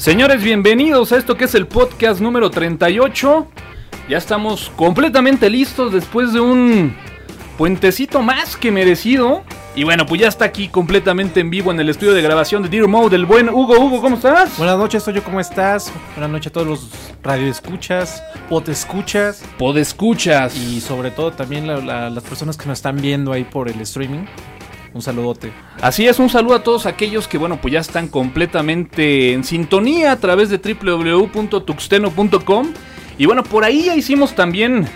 Señores, bienvenidos a esto que es el podcast número 38. Ya estamos completamente listos después de un puentecito más que merecido. Y bueno, pues ya está aquí completamente en vivo en el estudio de grabación de Dear Mode el buen Hugo. Hugo, ¿cómo estás? Buenas noches, yo ¿cómo estás? Buenas noches a todos los radioescuchas, podescuchas Podescuchas. y sobre todo también la- la- las personas que nos están viendo ahí por el streaming. Un saludote. Así es, un saludo a todos aquellos que, bueno, pues ya están completamente en sintonía a través de www.tuxteno.com. Y bueno, por ahí ya hicimos también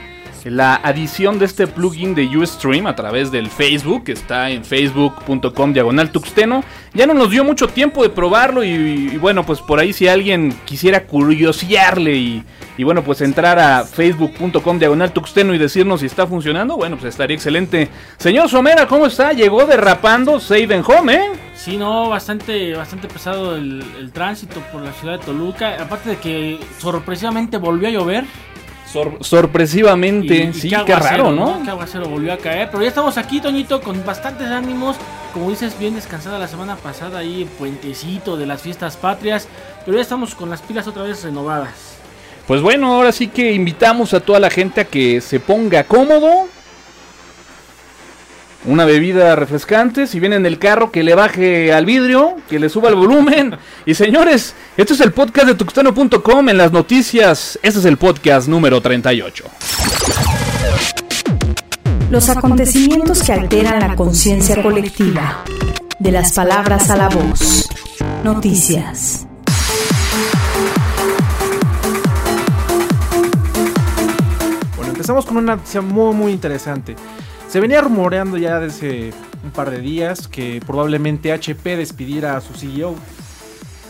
la adición de este plugin de Ustream a través del Facebook, que está en facebook.com diagonal tuxteno. Ya no nos dio mucho tiempo de probarlo y, y bueno, pues por ahí si alguien quisiera curiosearle y, y bueno, pues entrar a facebook.com diagonal tuxteno y decirnos si está funcionando, bueno, pues estaría excelente. Señor Somera, ¿cómo está? Llegó derrapando Save and Home, ¿eh? Sí, no, bastante, bastante pesado el, el tránsito por la ciudad de Toluca. Aparte de que sorpresivamente volvió a llover. Sor- sorpresivamente, sí, qué, aguacero, raro, ¿no? Qué aguacero volvió a caer. Pero ya estamos aquí, Toñito, con bastantes ánimos. Como dices, bien descansada la semana pasada ahí, puentecito de las fiestas patrias. Pero ya estamos con las pilas otra vez renovadas. Pues bueno, ahora sí que invitamos a toda la gente a que se ponga cómodo. Una bebida refrescante, si viene en el carro, que le baje al vidrio, que le suba el volumen. Y señores, esto es el podcast de tuxteno.com en las noticias. Este es el podcast número 38. Los acontecimientos que alteran la conciencia colectiva. De las palabras a la voz. Noticias. Bueno, empezamos con una noticia muy, muy interesante. Se venía rumoreando ya desde un par de días que probablemente HP despidiera a su CEO.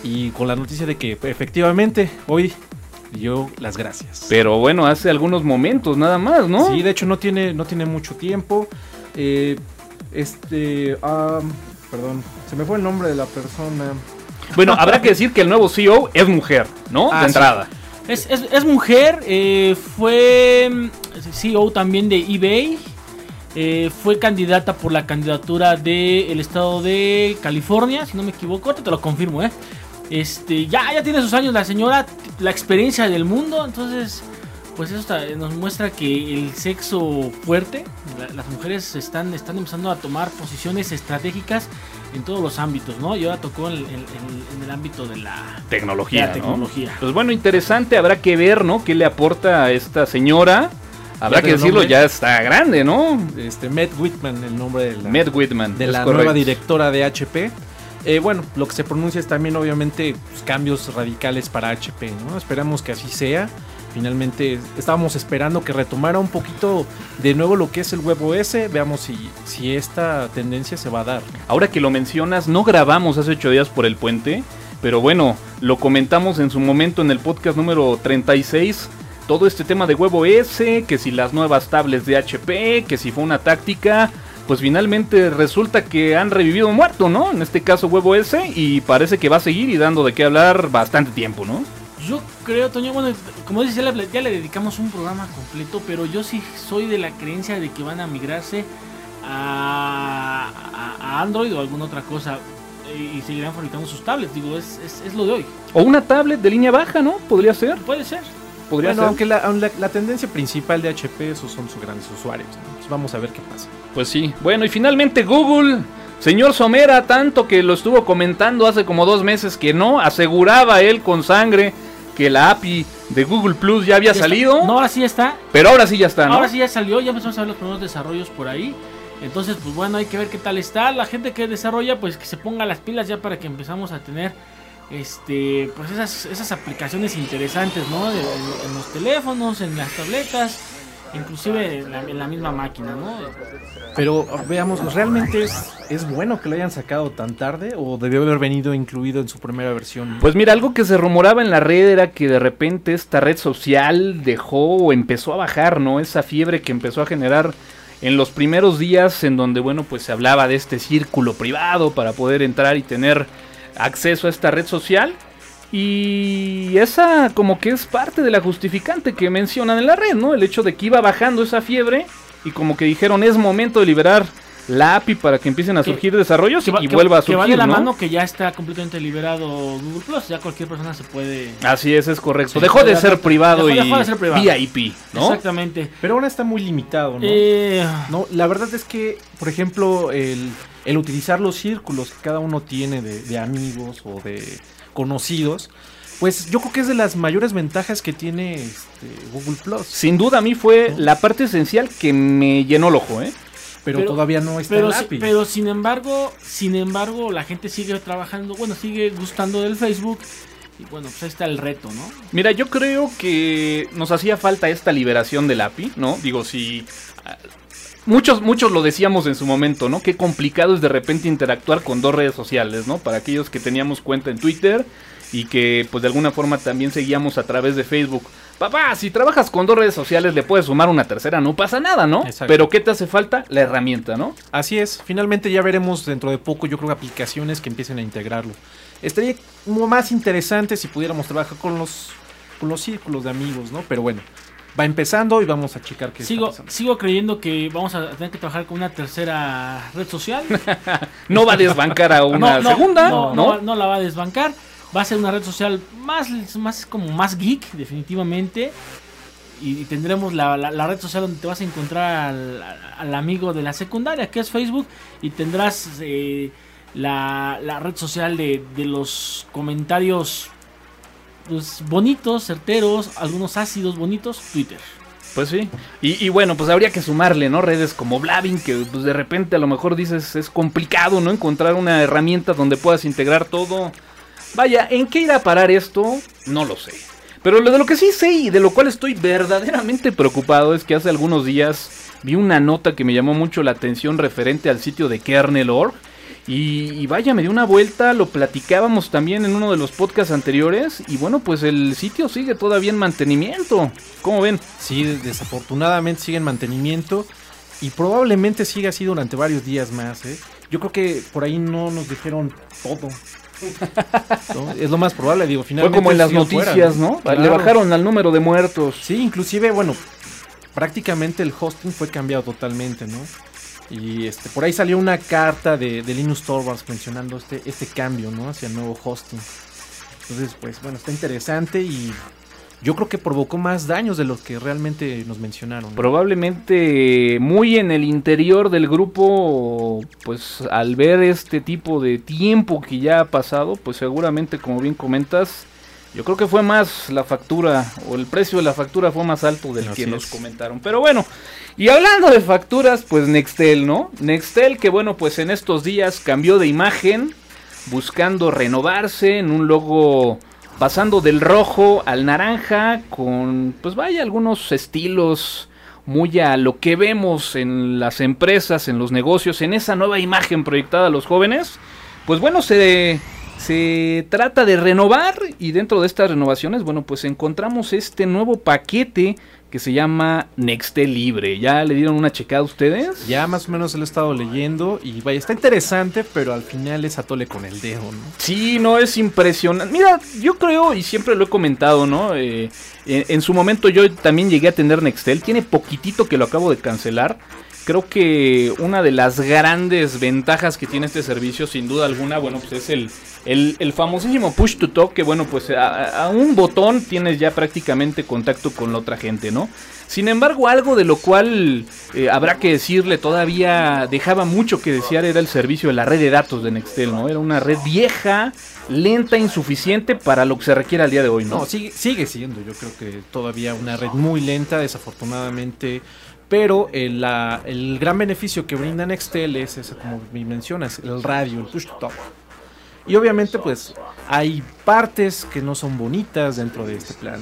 Y con la noticia de que efectivamente hoy dio las gracias. Pero bueno, hace algunos momentos nada más, ¿no? Sí, de hecho no tiene, no tiene mucho tiempo. Eh, este, ah, perdón, se me fue el nombre de la persona. Bueno, habrá que decir que el nuevo CEO es mujer, ¿no? Ah, de sí. entrada. Es, es- es mujer, eh, fue mm, CEO también de eBay. Eh, fue candidata por la candidatura del estado de California, si no me equivoco, te lo confirmo, ¿eh? Este, ya, ya tiene sus años la señora, la experiencia del mundo, entonces, pues eso está- nos muestra que el sexo fuerte, la- las mujeres están, están empezando a tomar posiciones estratégicas en todos los ámbitos, ¿no? Y ahora tocó en, en- en- en el ámbito de la, Tecnología, de la ¿no? Pues bueno, interesante, habrá que ver, ¿no? ¿Qué le aporta a esta señora? Habrá que decirlo, nombre. ya está grande, ¿no? Este, Matt Whitman, el nombre de la, Med Whitman. de la correcto. nueva directora de HP. Eh, bueno, lo que se pronuncia es también obviamente pues, cambios radicales para HP, ¿no? Esperamos que así sea. Finalmente estábamos esperando que retomara un poquito de nuevo lo que es el WebOS. Veamos si, si esta tendencia se va a dar. Ahora que lo mencionas, no grabamos hace ocho días por el puente, pero bueno, lo comentamos en su momento en el podcast número 36. Todo este tema de WebOS, que si las nuevas tablets de HP, que si fue una táctica, pues finalmente resulta que han revivido un muerto, ¿no? En este caso WebOS, y parece que va a seguir y dando de qué hablar bastante tiempo, ¿no? Yo creo, Toño, bueno, como dices, ya le, ya le dedicamos un programa completo, pero yo sí soy de la creencia de que van a migrarse a, a- a Android o alguna otra cosa y seguirán fabricando sus tablets. Digo, es, es, es lo de hoy. O una tablet de línea baja, ¿no? Podría ser. Puede ser. Podría Bueno, ser. aunque la, aun la- la tendencia principal de HP esos son sus grandes usuarios. ¿no? Entonces vamos a ver qué pasa. Pues sí. Bueno, y finalmente Google, señor Somera, tanto que lo estuvo comentando hace como dos meses que no, aseguraba él con sangre que la API de Google Plus ya había Ya está. salido, No, ahora sí está. pero ahora sí ya está, ¿no? Ahora sí ya salió, ya empezamos a ver los primeros desarrollos por ahí. Entonces, pues bueno, hay que ver qué tal está. La gente que desarrolla, pues que se ponga las pilas ya para que empezamos a tener este pues esas, esas aplicaciones interesantes, ¿no? De- en, en los teléfonos, en las tabletas, inclusive en la, en la misma máquina, ¿no? Pero veamos, ¿realmente es, es bueno que lo hayan sacado tan tarde o debió haber venido incluido en su primera versión? Pues mira, algo que se rumoraba en la red era que de repente esta red social dejó o empezó a bajar, ¿no? Esa fiebre que empezó a generar en los primeros días en donde, bueno, pues se hablaba de este círculo privado para poder entrar y tener acceso a esta red social. Y esa como que es parte de la justificante que mencionan en la red, ¿no? El hecho de que iba bajando esa fiebre y como que dijeron es momento de liberar la API para que empiecen a Que- surgir desarrollos Que va, y que- vuelva a que surgir, va de la ¿no? mano que ya está completamente liberado Google Plus. Ya cualquier persona se puede. Así es, es correcto. Sí, dejó de ser privado dejó- y dejó de ser privado. VIP, ¿no? Exactamente. Pero ahora está muy limitado, ¿no? Eh, No, la verdad es que, por ejemplo, el, el utilizar los círculos que cada uno tiene de, de amigos o de conocidos, pues yo creo que es de las mayores ventajas que tiene este, Google Plus. Sin duda a mí fue la parte esencial que me llenó el ojo, ¿eh? Pero, Pero- todavía no está pero, el API. pero sin embargo, sin embargo, la gente sigue trabajando, bueno, sigue gustando del Facebook. Y bueno, pues ahí está el reto, ¿no? Mira, yo creo que nos hacía falta esta liberación del API, ¿no? Digo, si... Muchos, muchos lo decíamos en su momento, ¿no? Qué complicado es de repente interactuar con dos redes sociales, ¿no? Para aquellos que teníamos cuenta en Twitter y que pues de alguna forma también seguíamos a través de Facebook. Papá, si trabajas con dos redes sociales le puedes sumar una tercera, no pasa nada, ¿no? Exacto. Pero ¿qué te hace falta? La herramienta, ¿no? Así es, finalmente ya veremos dentro de poco, yo creo, aplicaciones que empiecen a integrarlo. Estaría como más interesante si pudiéramos trabajar con los, con los círculos de amigos, ¿no? Pero bueno, va empezando y vamos a checar qué Sigo, está sigo creyendo que vamos a tener que trabajar con una tercera red social. No va a desbancar a una No, no, segunda, no, ¿no? no, no la va a desbancar. Va a ser una red social más, más como más geek, definitivamente. Y, y tendremos la, la- la red social donde te vas a encontrar al, al amigo de la secundaria, que es Facebook. Y tendrás eh, la, la red social de, de los comentarios pues, bonitos, certeros, algunos ácidos bonitos, Twitter. Pues sí. Y, bueno, pues habría que sumarle, ¿no? Redes como Blavin, que pues de repente a lo mejor dices es complicado, ¿no? Encontrar una herramienta donde puedas integrar todo. Vaya, ¿en qué irá a parar esto? No lo sé. Pero lo de lo que sí sé y de lo cual estoy verdaderamente preocupado es que hace algunos días vi una nota que me llamó mucho la atención referente al sitio de kernel.org. Y, y vaya, me dio una vuelta, lo platicábamos también en uno de los podcasts anteriores. Y bueno, pues el sitio sigue todavía en mantenimiento. ¿Cómo ven? Sí, desafortunadamente sigue en mantenimiento y probablemente siga así durante varios días más. ¿eh? Yo creo que por ahí no nos dijeron todo. ¿no? Es lo más probable, digo, Fue finalmente. como en las fuera, noticias, ¿no? Le bajaron al número de muertos. Sí, inclusive, bueno, prácticamente el hosting fue cambiado totalmente, ¿no? Y este, por ahí salió una carta de, de Linus Torvalds mencionando este, este cambio, ¿no? Hacia el nuevo hosting. Entonces, pues bueno, está interesante y yo creo que provocó más daños de los que realmente nos mencionaron. Probablemente muy en el interior del grupo, pues al ver este tipo de tiempo que ya ha pasado, pues seguramente, como bien comentas, yo creo que fue más la factura, o el precio de la factura fue más alto del Así que nos es. comentaron. Pero bueno, y hablando de facturas, pues Nextel, ¿no? Nextel que bueno, pues en estos días cambió de imagen, buscando renovarse en un logo pasando del rojo al naranja con pues vaya algunos estilos muy a lo que vemos en las empresas, en los negocios, en esa nueva imagen proyectada a los jóvenes. Pues bueno, se se trata de renovar y dentro de estas renovaciones, bueno, pues encontramos este nuevo paquete que se llama Nextel Libre. ¿Ya le dieron una checada a ustedes? Ya más o menos lo he estado leyendo y vaya, está interesante, pero al final es atole con el dedo, ¿no? Sí, no es impresionante. Mira, yo creo, y siempre lo he comentado, ¿no? Eh, en, en su momento yo también llegué a tener Nextel. Tiene poquitito que lo acabo de cancelar. Creo que una de las grandes ventajas que tiene este servicio, sin duda alguna, bueno, pues es el, el, el famosísimo push to talk, que bueno, pues a, un botón tienes ya prácticamente contacto con la otra gente, ¿no? Sin embargo, algo de lo cual eh, habrá que decirle todavía dejaba mucho que desear era el servicio de la red de datos de Nextel, ¿no? Era una red vieja, lenta, insuficiente para lo que se requiere al día de hoy, ¿no? No, sigue, sigue siendo, yo creo que todavía una red muy lenta, desafortunadamente. Pero el, la- el gran beneficio que brinda Nextel es ese, como me mencionas, el radio, el push to talk. Y obviamente, pues, hay partes que no son bonitas dentro de este plan.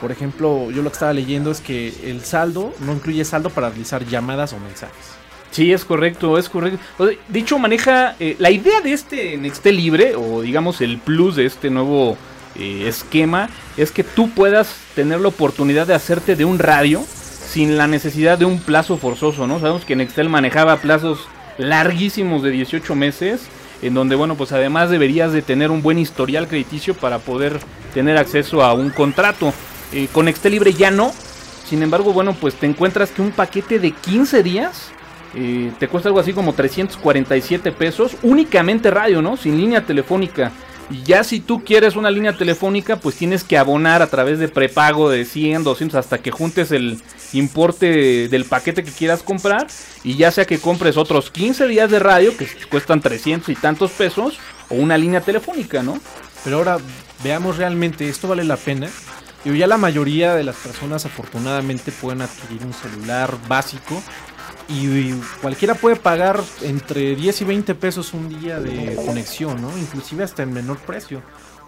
Por ejemplo, yo lo que estaba leyendo es que el saldo no incluye saldo para realizar llamadas o mensajes. Sí, es correcto, es correcto. O sea, De hecho, maneja eh, la idea de este Nextel libre, o digamos el plus de este nuevo eh, esquema, es que tú puedas tener la oportunidad de hacerte de un radio sin la necesidad de un plazo forzoso, ¿no? Sabemos que Nextel manejaba plazos larguísimos de 18 meses, en donde, bueno, pues además deberías de tener un buen historial crediticio para poder tener acceso a un contrato. Eh, con Nextel libre ya no. Sin embargo, bueno, pues te encuentras que un paquete de 15 días eh, te cuesta algo así como 347 pesos, únicamente radio, ¿no? Sin línea telefónica. Y ya si tú quieres una línea telefónica, pues tienes que abonar a través de prepago de 100, 200, hasta que juntes el importe del paquete que quieras comprar. Y ya sea que compres otros 15 días de radio, que cuestan 300 y tantos pesos, o una línea telefónica, ¿no? Pero ahora veamos realmente, ¿esto vale la pena? Yo ya la mayoría de las personas afortunadamente pueden adquirir un celular básico y cualquiera puede pagar entre 10 y 20 pesos un día de conexión, ¿no? Inclusive hasta en menor precio.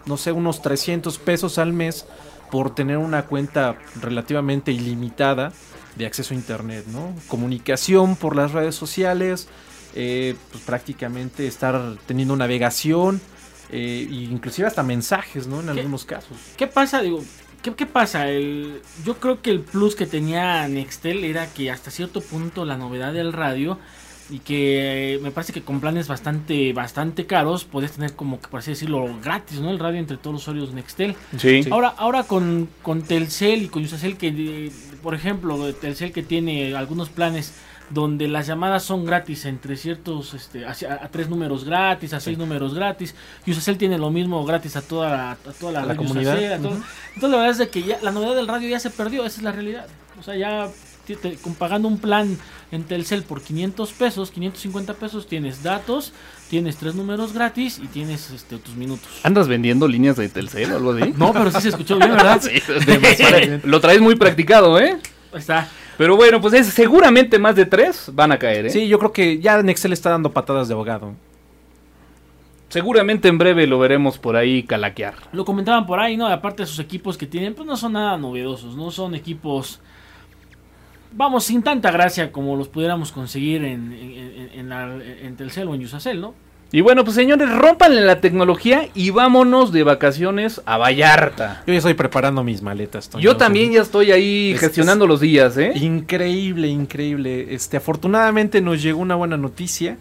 No sé, unos 300 pesos al mes por tener una cuenta relativamente ilimitada de acceso a internet, ¿no? Comunicación por las redes sociales, eh, pues prácticamente estar teniendo navegación, eh, e inclusive hasta mensajes, ¿no? En algunos casos. ¿Qué pasa? Digo, ¿Qué, pasa? El, yo creo que el plus que tenía Nextel era que hasta cierto punto la novedad del radio y que eh, me parece que con planes bastante bastante caros podías tener como que por así decirlo gratis, ¿no? El radio entre todos los usuarios Nextel. Sí. Ahora ahora con, con Telcel y con Usacell que eh, por ejemplo, Telcel que tiene algunos planes donde las llamadas son gratis entre ciertos, este, a, tres números gratis, a seis números gratis. Y Usacell tiene lo mismo gratis a toda, a toda la, comunidad. Entonces la verdad es de que ya, la novedad del radio ya se perdió, esa es la realidad. O sea, ya pagando un plan en Telcel por 500 pesos, 550 pesos, tienes datos, tienes tres números gratis y tienes este, tus minutos. ¿Andas vendiendo líneas de Telcel o algo así? No, pero sí se escuchó bien, ¿verdad? sí, lo traes muy practicado, ¿eh? Está. Pero bueno, pues es, seguramente más de tres van a caer, ¿eh? Sí, yo creo que ya Nextel está dando patadas de abogado. Seguramente en breve lo veremos por ahí calaquear. Lo comentaban por ahí, ¿no? Aparte de sus equipos que tienen, pues no son nada novedosos, no son equipos, vamos, sin tanta gracia como los pudiéramos conseguir en, en, en Telcel o en Usacell, ¿no? Y bueno, pues señores, rompanle la tecnología y vámonos de vacaciones a Vallarta. Yo ya estoy preparando mis maletas. Yo también ya estoy ahí gestionando los días, ¿eh? Increíble, increíble. Este, afortunadamente nos llegó una buena noticia.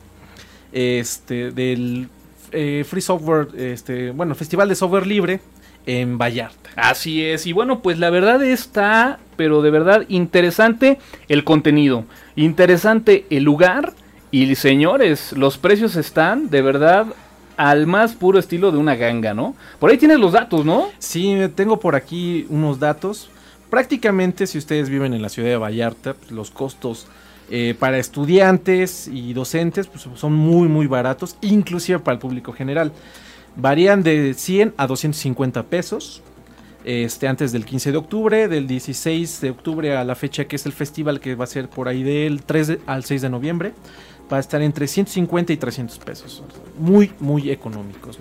Este, del eh, Free Software, este, bueno, Festival de Software Libre en Vallarta. Así es, y bueno, pues la verdad está, pero de verdad interesante el contenido, interesante el lugar y señores, los precios están de verdad al más puro estilo de una ganga, ¿no? Por ahí tienes los datos, ¿no? Sí, tengo por aquí unos datos. Prácticamente, si ustedes viven en la ciudad de Vallarta, los costos eh, para estudiantes y docentes pues, son muy, muy baratos, inclusive para el público general. Varían de 100 a 250 pesos. Este, antes del 15 de octubre, del 16 de octubre a la fecha que es el festival que va a ser por ahí del 3 al 6 de noviembre va a estar entre 150 y 300 pesos. Muy, muy económicos.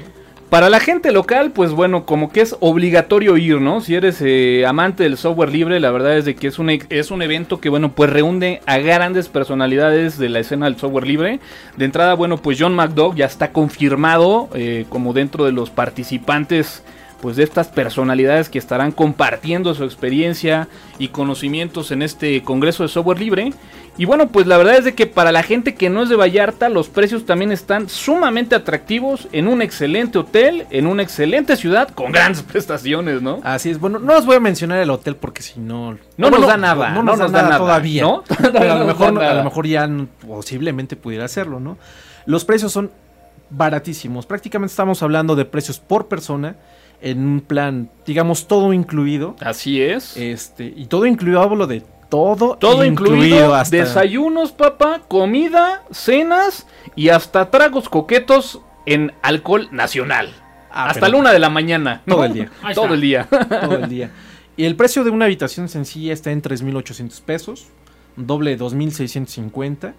Para la gente local, pues bueno, como que es obligatorio ir, ¿no? Si eres eh, amante del software libre, la verdad es de que es un, es un evento que, bueno, pues reúne a grandes personalidades de la escena del software libre. De entrada, bueno, pues John McDougall ya está confirmado eh, como dentro de los participantes pues de estas personalidades que estarán compartiendo su experiencia y conocimientos en este Congreso de Software Libre. Y bueno, pues la verdad es de que para la gente que no es de Vallarta, los precios también están sumamente atractivos en un excelente hotel, en una excelente ciudad con grandes prestaciones, ¿no? Así es. Bueno, no os voy a mencionar el hotel porque si no no, nos da nada, no, nos, da, nada, todavía, ¿no? a lo mejor a lo mejor ya posiblemente pudiera hacerlo, ¿no? Los precios son baratísimos. Prácticamente estamos hablando de precios por persona en un plan, digamos, todo incluido. Así es. Este, y todo incluido, hablo de todo, todo incluido, desayunos, papá, comida, cenas y hasta tragos coquetos en alcohol nacional. Ah, hasta la una de la mañana. Todo el día. todo el día. todo el día. Y el precio de una habitación sencilla está en 3.800 pesos, doble 2.650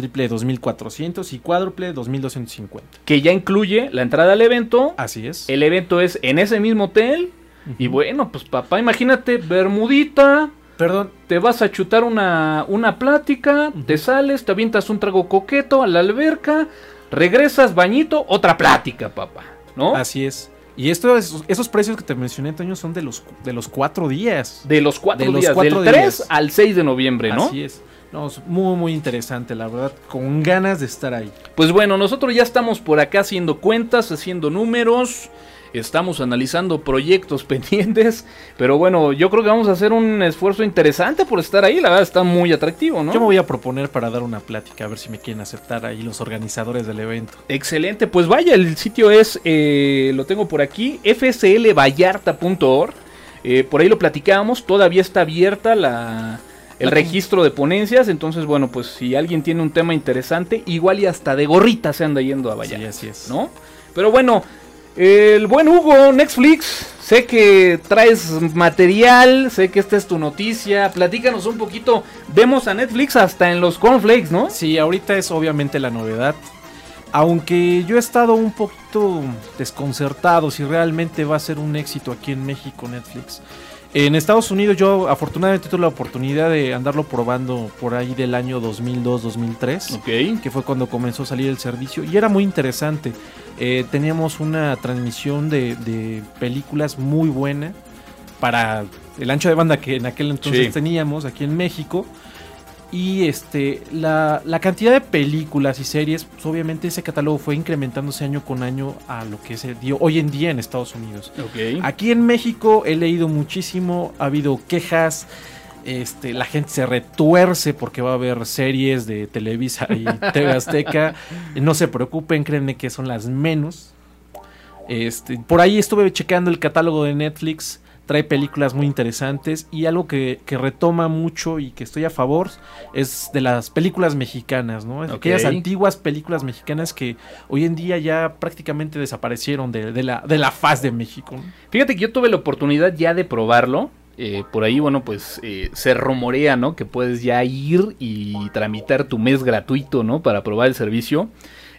triple 2400 y cuádruple 2250. Que ya incluye la entrada al evento. Así es. El evento es en ese mismo hotel. Y bueno, pues papá, imagínate, Bermudita. Perdón. Te vas a chutar una, una plática, te sales, te avientas un trago coqueto a la alberca, regresas, bañito, otra plática, papá. ¿No? Así es. Y esto esos precios que te mencioné, Toño, son de los, de los cuatro días. De los cuatro días, del 3 al 6 de noviembre, ¿no? Así es. No, es muy, muy interesante, la verdad, con ganas de estar ahí. Pues bueno, nosotros ya estamos por acá haciendo cuentas, haciendo números. Estamos analizando proyectos pendientes, pero bueno, yo creo que vamos a hacer un esfuerzo interesante por estar ahí, la verdad está muy atractivo, ¿no? Yo me voy a proponer para dar una plática, a ver si me quieren aceptar ahí los organizadores del evento. Excelente, pues vaya, el sitio es, eh, lo tengo por aquí, fslvallarta.org, eh, por ahí lo platicábamos, todavía está abierta la el registro de ponencias. Entonces, bueno, pues si alguien tiene un tema interesante, igual y hasta de gorrita se anda yendo a Vallarta. Sí, así es. ¿No? Pero bueno, el buen Hugo, Netflix, sé que traes material, sé que esta es tu noticia. Platícanos un poquito. Vemos a Netflix hasta en los cornflakes, ¿no? Sí, ahorita es obviamente la novedad. Aunque yo he estado un poquito desconcertado si realmente va a ser un éxito aquí en México Netflix. En Estados Unidos yo afortunadamente tuve la oportunidad de andarlo probando por ahí del año 2002-2003, Ok. que fue cuando comenzó a salir el servicio y era muy interesante. Eh, teníamos una transmisión de, de películas muy buena para el ancho de banda que en aquel entonces Sí. teníamos aquí en México. Y este la, la cantidad de películas y series, pues obviamente ese catálogo fue incrementándose año con año a lo que se dio hoy en día en Estados Unidos. Aquí en México he leído muchísimo, ha habido quejas, este, la gente se retuerce porque va a haber series de Televisa y TV Azteca. No se preocupen, créanme que son las menos. Este, por ahí estuve checando el catálogo de Netflix, trae películas muy interesantes y algo que, que retoma mucho y que estoy a favor es de las películas mexicanas, ¿no? Aquellas antiguas películas mexicanas que hoy en día ya prácticamente desaparecieron de, de la, de la faz de México. ¿no? Fíjate que yo tuve la oportunidad ya de probarlo. eh, por ahí, bueno, pues eh, se rumorea, ¿no? Que puedes ya ir y tramitar tu mes gratuito, ¿no? Para probar el servicio.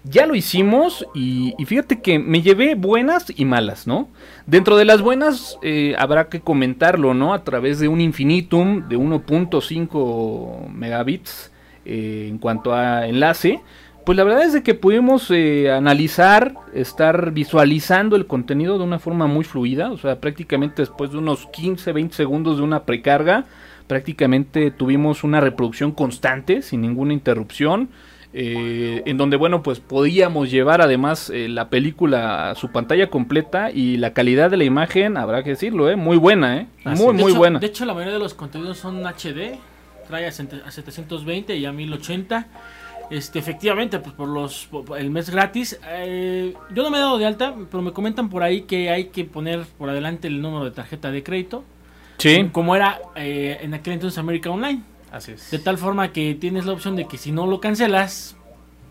Ya lo hicimos y, fíjate que me llevé buenas y malas, ¿no? Dentro de las buenas eh, habrá que comentarlo, ¿no? A través de un infinitum de 1.5 megabits eh, en cuanto a enlace. Pues la verdad es de que pudimos eh, analizar, estar visualizando el contenido de una forma muy fluida, o sea, prácticamente después de unos 15, 20 segundos de una precarga, prácticamente tuvimos una reproducción constante, sin ninguna interrupción, eh, en donde, bueno, pues podíamos llevar además eh, la película a su pantalla completa y la calidad de la imagen, habrá que decirlo, eh, muy buena, eh, Así muy. De muy hecho- buena. De hecho, la mayoría de los contenidos son HD, trae a, sete- a 720 y a 1080. Este, efectivamente, pues por los por el mes gratis. eh, yo no me he dado de alta, pero me comentan por ahí que hay que poner por adelante el número de tarjeta de crédito. Sí, Como era eh, en aquel entonces América Online. Así es. De tal forma que tienes la opción de que si no lo cancelas,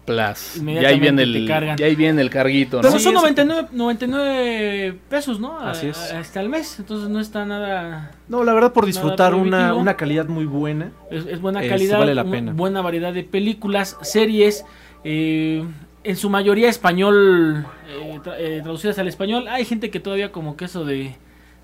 Plus. Ya ahí Inmediatamente viene el, ya ahí viene el carguito, ¿no? Pero Sí, son es- 99, 99 pesos, ¿no? A- Así es. a- Hasta el mes. Entonces no está nada. No, la verdad por disfrutar una, una calidad muy buena. Es, es buena Este, calidad. vale la pena. Buena variedad de películas, series. eh, en su mayoría español. eh, tra- eh, traducidas al español. Hay gente que todavía, como que eso de.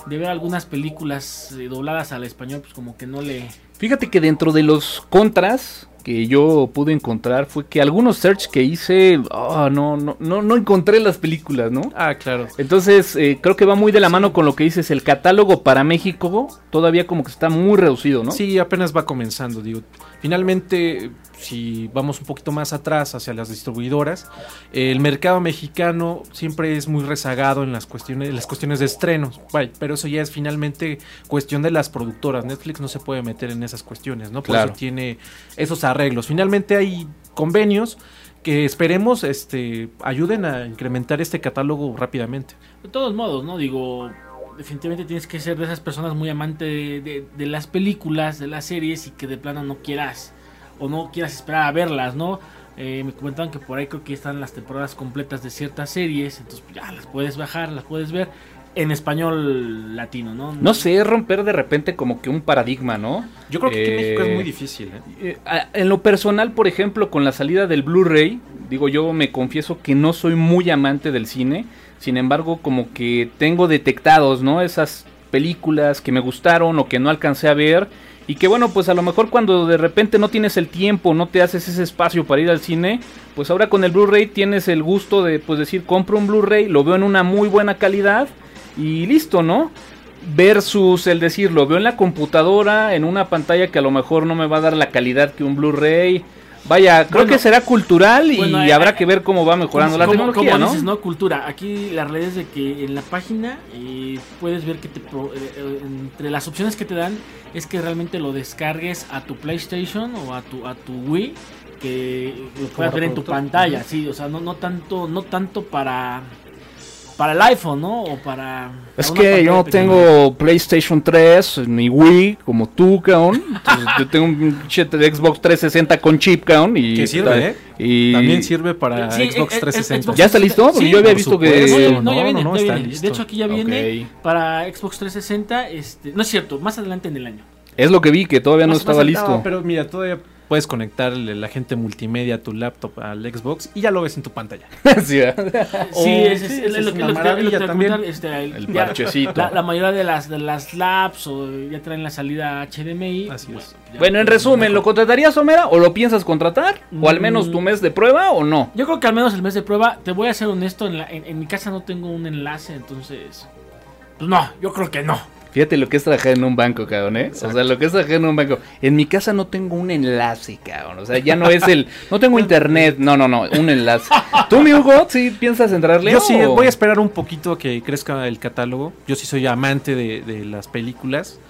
De ver algunas películas eh, dobladas al español, pues como que no le. Fíjate que dentro de los contras que yo pude encontrar fue que algunos search que hice, ah, no, no, no, no encontré las películas, ¿no? Ah, claro. Entonces, eh, creo que va muy de la mano con lo que dices, el catálogo para México todavía como que está muy reducido, ¿no? Sí, apenas va comenzando, digo. Finalmente, si vamos un poquito más atrás hacia las distribuidoras, el mercado mexicano siempre es muy rezagado en las cuestiones, en las cuestiones de estrenos. Pero eso ya es finalmente cuestión de las productoras. Netflix no se puede meter en esas cuestiones, ¿no? Por Claro. eso tiene esos arreglos. Finalmente hay convenios que esperemos este ayuden a incrementar este catálogo rápidamente. De todos modos, ¿no? Digo, definitivamente tienes que ser de esas personas muy amante de, de- de las películas, de las series y que de plano no quieras o no quieras esperar a verlas, ¿no? Eh, me comentaban que por ahí creo que están las temporadas completas de ciertas series, entonces pues, ya las puedes bajar, las puedes ver en español latino, ¿no? No sé, es romper de repente como que un paradigma, ¿no? Yo creo que aquí en México Eh, es muy difícil. ¿eh? Eh, a- En lo personal, por ejemplo, con la salida del Blu-ray, digo yo me confieso que no soy muy amante del cine, sin embargo como que tengo detectados, ¿no? Esas películas que me gustaron o que no alcancé a ver y que bueno, pues a lo mejor cuando de repente no tienes el tiempo, no te haces ese espacio para ir al cine, pues ahora con el Blu-ray tienes el gusto de pues decir, compro un Blu-ray, lo veo en una muy buena calidad y listo, ¿no? Versus el decir, lo veo en la computadora, en una pantalla que a lo mejor no me va a dar la calidad que un Blu-ray. Vaya, creo Bueno, que será cultural y bueno, eh, habrá eh, que ver cómo va mejorando la tecnología, como ¿no? dices, ¿no? Cultura. Aquí la realidad es de que en la página eh, puedes ver que te eh, eh, entre las opciones que te dan es que realmente lo descargues a tu PlayStation o a tu a tu Wii que lo puedas ver en tu pantalla, sí, o sea, no no tanto no tanto para para el iPhone, ¿no? O para Es que yo no pequeña. tengo PlayStation 3 ni Wii como tú, cabrón. Entonces, yo tengo un de Xbox 360 con chip, cabrón. Y Que sirve, ¿eh? Y También sirve para Sí, Xbox eh, eh, 360. Xbox ¿Ya está listo? Porque Sí, yo había por visto supuesto. No, que... ya, no, ya No, viene, no, no, ya está viene. listo. De hecho aquí ya viene para Xbox 360, este, no es cierto, más adelante en el año. Es lo que vi, que todavía no Más- estaba más- listo. No, pero mira, todavía puedes conectarle la gente multimedia a tu laptop al Xbox y ya lo ves en tu pantalla. Sí, es, sí, es- es es lo que una lo que- lo que te maravilla también. este, El ya- parchecito. La, la mayoría de las de las labs o ya traen la salida HDMI. Así es. ya- Bueno, en resumen, ¿lo contratarías, Homera? ¿O lo piensas contratar? ¿O al menos Mm. tu mes de prueba o no? Yo creo que al menos el mes de prueba, te voy a ser honesto, en, la- en- en mi casa no tengo un enlace, entonces... Pues no, yo creo que no. Fíjate lo que es trabajar en un banco, cabrón, ¿eh? O sea, lo que es trabajar en un banco. En mi casa no tengo un enlace, cabrón. O sea, ya no es el... No tengo internet. No, no, no. Un enlace. ¿Tú, mi Hugo, sí piensas entrarle? Yo sí, voy a esperar un poquito a que crezca el catálogo. Yo sí soy amante de, de las películas.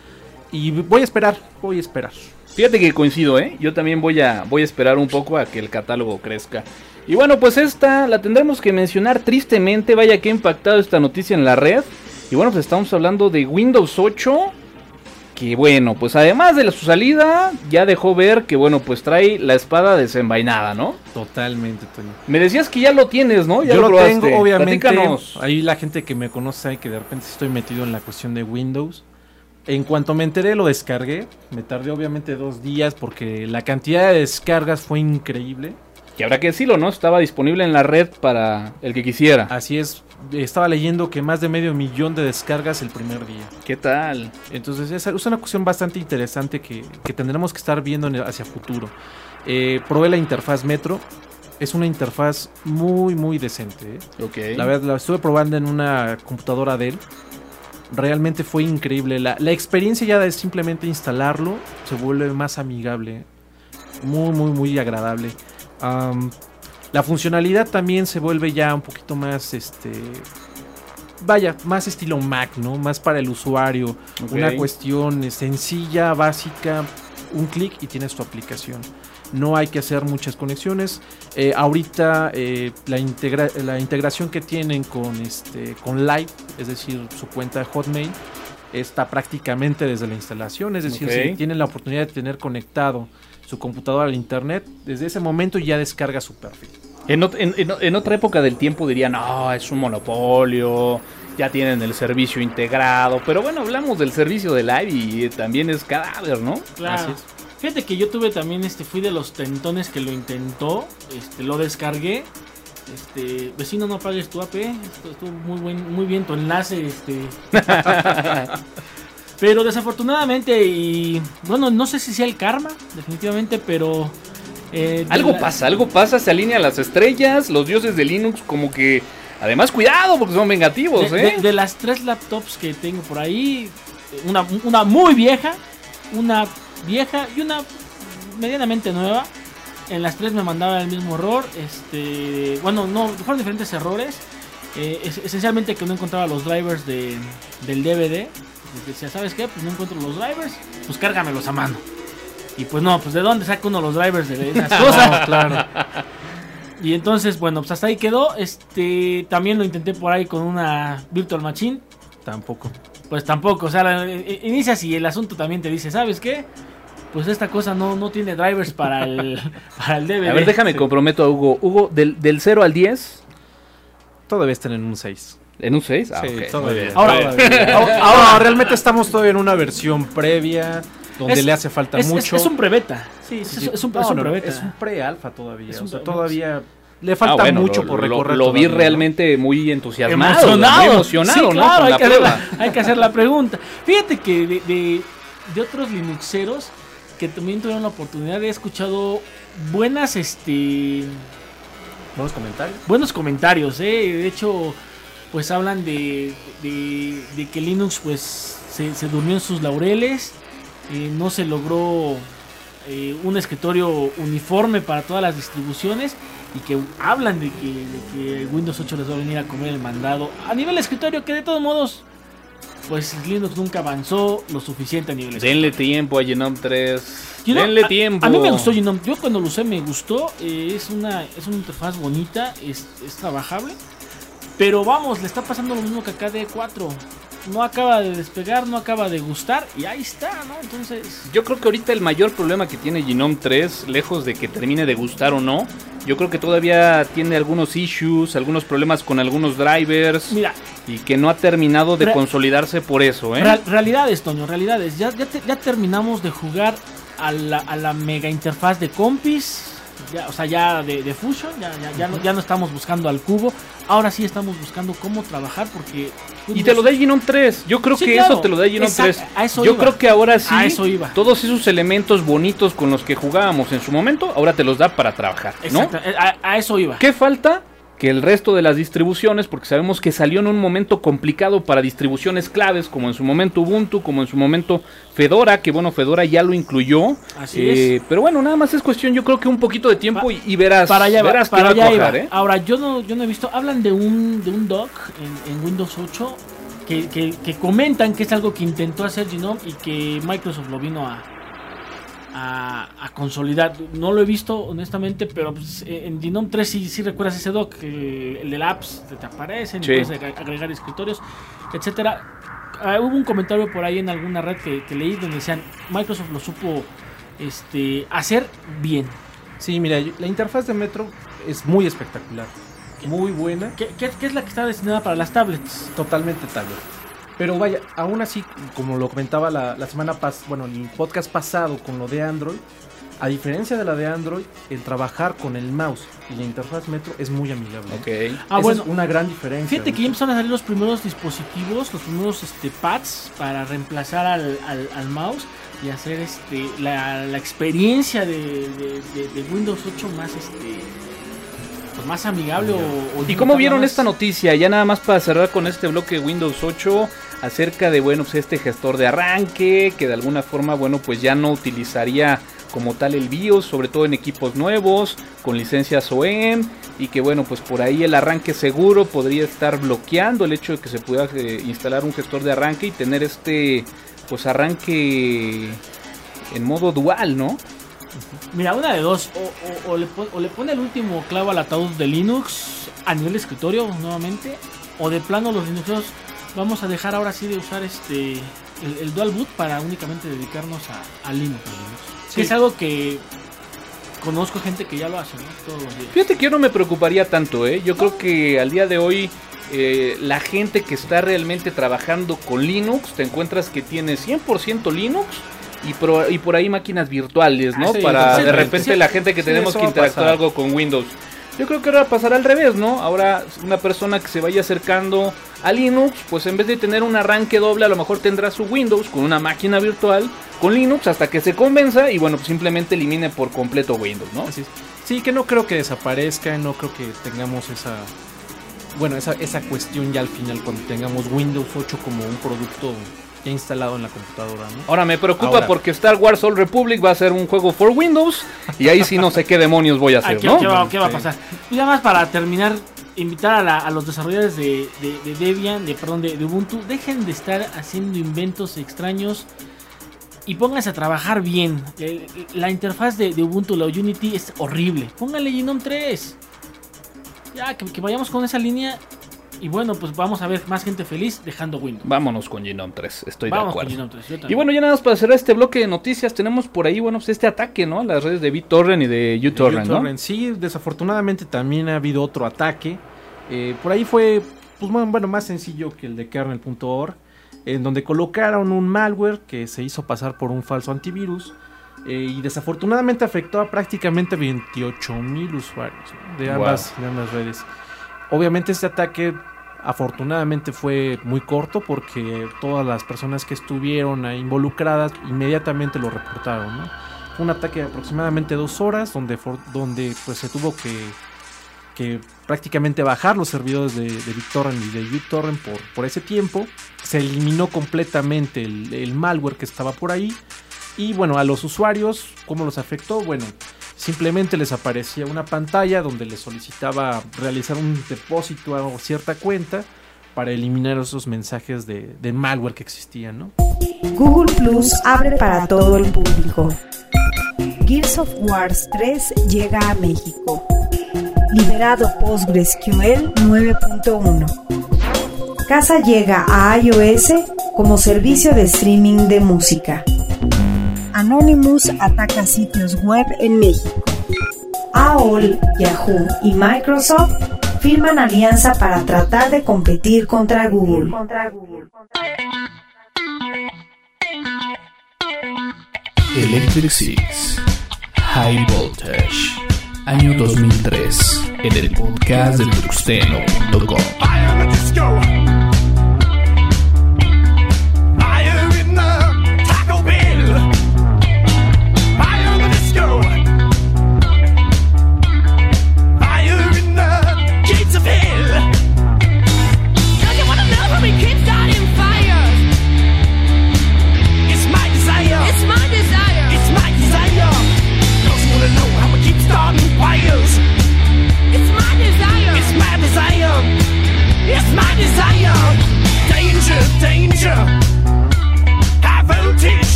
Y voy a esperar, voy a esperar. Fíjate que coincido, ¿eh? Yo también voy a, voy a esperar un poco a que el catálogo crezca. Y bueno, pues esta la tendremos que mencionar tristemente. Vaya que ha impactado esta noticia en la red. Y bueno, pues estamos hablando de Windows 8. Que bueno, pues además de la, su salida, ya dejó ver que bueno, pues trae la espada desenvainada, ¿no? Totalmente, Toño. Me decías que ya lo tienes, ¿no? Ya Yo lo tengo, obviamente. Platícanos. Ahí la gente que me conoce sabe que de repente estoy metido en la cuestión de Windows. En cuanto me enteré, lo descargué. Me tardé obviamente dos días porque la cantidad de descargas fue increíble. Que habrá que decirlo, ¿no? Estaba disponible en la red para el que quisiera. Así es, estaba leyendo que más de medio millón de descargas el primer día. ¿Qué tal? Entonces es, es una cuestión bastante interesante que, que tendremos que estar viendo en el- hacia futuro. Eh, probé la interfaz Metro. Es una interfaz muy, muy decente. ¿eh? Ok. La verdad, la estuve probando en una computadora Dell. Realmente fue increíble. La, la experiencia ya de simplemente instalarlo se vuelve más amigable. Muy, muy, muy agradable. La funcionalidad también se vuelve ya un poquito más, este... Vaya, más estilo Mac, ¿no? Más para el usuario. Una cuestión sencilla, básica. Un clic y tienes tu aplicación. No hay que hacer muchas conexiones. Eh, ahorita eh, la, integra- la integración que tienen con, este, con Live, es decir, su cuenta de Hotmail, está prácticamente desde la instalación. Es decir, si tienen la oportunidad de tener conectado su computadora al internet, desde ese momento ya descarga su perfil. En, ot- en- en- en otra época del tiempo dirían, no, es un monopolio, ya tienen el servicio integrado. Pero bueno, hablamos del servicio de live y eh, también es cadáver, ¿no? Claro. Así es. Fíjate que yo tuve también, este, fui de los tentones que lo intentó, este, lo descargué. Este, vecino, no pagues tu AP. Esto estuvo muy buen, muy bien tu enlace, este. pero desafortunadamente y bueno, no sé si sea el karma, definitivamente, pero eh, Algo la- pasa, algo pasa, se alinean las estrellas, los dioses de Linux como que... Además, cuidado, porque son vengativos, de, ¿eh? de- de las tres laptops que tengo por ahí, una, una muy vieja, una vieja y una medianamente nueva. En las tres me mandaba el mismo error. Este, bueno, no, fueron diferentes errores. Eh, es- esencialmente que no encontraba los drivers de, del DVD. Pues decía, ¿sabes qué? Pues no encuentro los drivers. Pues cárgamelos a mano. Y pues no, pues de dónde saca uno los drivers de esas cosas. claro. Y entonces, bueno, pues hasta ahí quedó. Este, también lo intenté por ahí con una Virtual Machine. Tampoco. Pues tampoco, o sea, la- eh, inicias y el asunto también te dice, ¿sabes qué? Pues esta cosa no, no tiene drivers para el, para el DVD. A ver, déjame Sí. comprometo a Hugo. Hugo, del, del 0 al 10, Todavía están en un 6. ¿En un 6? Ah, Sí, ok, todavía. muy bien. Ahora- Ahora, ahora, realmente estamos todavía en una versión previa donde Es- le hace falta Es, es- mucho. es un prebeta. Sí, Es, sí, un, No, es un no, no, prebeta. es un pre-alfa todavía. Es o sea, todavía le Ah, falta bueno, mucho lo- por lo- recorrer. Lo, vi todavía, ¿no? realmente muy entusiasmado. emocionado. Muy emocionado, Sí, ¿no? claro, hay, que hacer la, hay que hacer la pregunta. Fíjate que de, de, de otros Linuxeros que también tuvieron la oportunidad, he escuchado buenas, este... Buenos comentarios. buenos comentarios, ¿eh? De hecho, pues hablan de, de, de que Linux pues se, se durmió en sus laureles, eh, no se logró eh, un escritorio uniforme para todas las distribuciones y que hablan de que, de que Windows 8 les va a venir a comer el mandado a nivel escritorio que de todos modos pues Linux nunca avanzó lo suficiente a nivel escritorio. Denle tiempo a Genome 3. You know, Denle a- tiempo. A, mí me gustó Genome. Yo cuando lo usé me gustó. eh, es una es una interfaz bonita, es, es trabajable. Pero vamos, le está pasando lo mismo que acá de 4 No acaba de despegar, no acaba de gustar y ahí está, ¿no? Entonces, Yo creo que ahorita el mayor problema que tiene Genome 3, lejos de que termine de gustar o no, yo creo que todavía tiene algunos issues, algunos problemas con algunos drivers mira, y que no ha terminado de consolidarse por eso, ¿eh? real- realidades, Toño, realidades. Ya, ya, te- ya terminamos de jugar a la, a la mega interfaz de compis. Ya, o sea, ya de, de Fusion, ya, ya, ya, no, ya no estamos buscando al cubo. Ahora sí estamos buscando cómo trabajar porque... Y te lo da Genome 3. Yo creo Sí, que claro. eso te lo da Exacto, 3. a eso Yo iba. creo que ahora sí, A eso iba. todos esos elementos bonitos con los que jugábamos en su momento, ahora te los da para trabajar, ¿no? A eso iba. ¿Qué falta? Que el resto de las distribuciones, porque sabemos que salió en un momento complicado para distribuciones claves, como en su momento Ubuntu, como en su momento Fedora, que bueno, Fedora ya lo incluyó. Así Eh, Pero bueno, nada más es cuestión, yo creo que un poquito de tiempo Pa- y, y verás, para allá, verás que para va a allá cuajar, iba. ¿eh? Ahora, yo no, yo no he visto, hablan de un, de un doc en, en Windows 8 que, que- que comentan que es algo que intentó hacer Genome y que Microsoft lo vino a, a, a consolidar. No lo he visto, honestamente, pero pues, eh, en Genome 3 sí, sí recuerdas ese doc, el, el del apps, te, te aparecen, y Sí. puedes ag- agregar escritorios, etcétera. Ah, hubo un comentario por ahí en alguna red que, que leí donde decían Microsoft lo supo este, hacer bien. Sí, mira, la interfaz de Metro es muy espectacular. Muy buena. ¿Qué, qué- qué es la que está destinada para las tablets? Totalmente tablet. Pero vaya, aún así, como lo comentaba la, la semana pasada, bueno, el podcast pasado con lo de Android, a diferencia de la de Android, el trabajar con el mouse y la interfaz Metro es muy amigable. Ok. Ah, Esa bueno. es una gran diferencia. Fíjate que ya empezaron a salir los primeros dispositivos, los primeros este, pads para reemplazar al, al- al mouse y hacer este la, la experiencia de, de- de- de Windows 8 más este pues más amigable o, o ¿Y cómo vieron más. esta noticia? Ya nada más para cerrar con este bloque de Windows 8 acerca de, bueno, pues este gestor de arranque que de alguna forma, bueno, pues ya no utilizaría como tal el BIOS, sobre todo en equipos nuevos, con licencias OEM y que, bueno, pues por ahí el arranque seguro podría estar bloqueando el hecho de que se pueda eh, instalar un gestor de arranque y tener este, pues arranque en modo dual, ¿no? Mira, una de dos, o, le pone el último clavo al ataúd de Linux a nivel escritorio nuevamente, o de plano los Linuxeros vamos a dejar ahora sí de usar este el, el dual boot para únicamente dedicarnos a, a Linux. Que es algo que conozco gente que ya lo hace, ¿no? Todos los días. Fíjate que yo no me preocuparía tanto, ¿eh? Yo creo que al día de hoy eh, la gente que está realmente trabajando con Linux, te encuentras que tiene 100% Linux y, pro- y por ahí máquinas virtuales, ¿no? Ah, sí, Para de repente Sí, la gente que tenemos que interactuar algo con Windows. Yo creo que ahora pasará al revés, ¿no? Ahora una persona que se vaya acercando a Linux, pues en vez de tener un arranque doble, a lo mejor tendrá su Windows con una máquina virtual con Linux hasta que se convenza y bueno, pues simplemente elimine por completo Windows, ¿no? Así es. Sí, que no creo que desaparezca, no creo que tengamos esa. Bueno, esa, esa cuestión ya al final cuando tengamos Windows 8 como un producto ya instalado en la computadora, ¿no? Ahora me preocupa Ahora. porque Star Wars Old Republic va a ser un juego for Windows y ahí sí no sé qué demonios voy a hacer, ¿qué, ¿no? qué va, qué va a pasar? Y ya más para terminar, invitar a, la- a los desarrolladores de, de- de Debian, de, perdón, de, de Ubuntu, dejen de estar haciendo inventos extraños y pónganse a trabajar bien. El- La interfaz de, de Ubuntu, la Unity, es horrible. Pónganle Genome 3. Ya, que, que vayamos con esa línea y bueno, pues vamos a ver más gente feliz dejando Windows. Vámonos con Genome 3, estoy Vamos de con acuerdo. Genome 3. yo Y bueno, ya nada más para cerrar este bloque de noticias, tenemos por ahí, bueno, pues este ataque, ¿no? A las redes de BitTorrent y de uTorrent, ¿no? uTorrent. Sí, desafortunadamente también ha habido otro ataque. Eh, por ahí fue, pues más- bueno, más sencillo que el de kernel.org, en donde colocaron un malware que se hizo pasar por un falso antivirus. eh, y desafortunadamente afectó a prácticamente 28 mil usuarios ¿no? de, Wow. ambas, de ambas redes. Obviamente este ataque afortunadamente fue muy corto porque todas las personas que estuvieron involucradas inmediatamente lo reportaron. Fue un ataque de aproximadamente dos horas donde, donde pues se tuvo que, que prácticamente bajar los servidores de, de BitTorrent y de uTorrent por, por ese tiempo. Se eliminó completamente el, el malware que estaba por ahí. Y bueno, a los usuarios, ¿cómo los afectó? Bueno, simplemente les aparecía una pantalla donde les solicitaba realizar un depósito a cierta cuenta para eliminar esos mensajes de, malware que existían, ¿no? Google Plus abre para todo el público. Gears of Wars 3 llega a México. Liberado PostgreSQL 9.1. Casa llega a iOS como servicio de streaming de música. Anonymous ataca sitios web en México. AOL, Yahoo y Microsoft firman alianza para tratar de competir contra Google. Electric Six High Voltage Año 2003 En el podcast de Tuxteno.com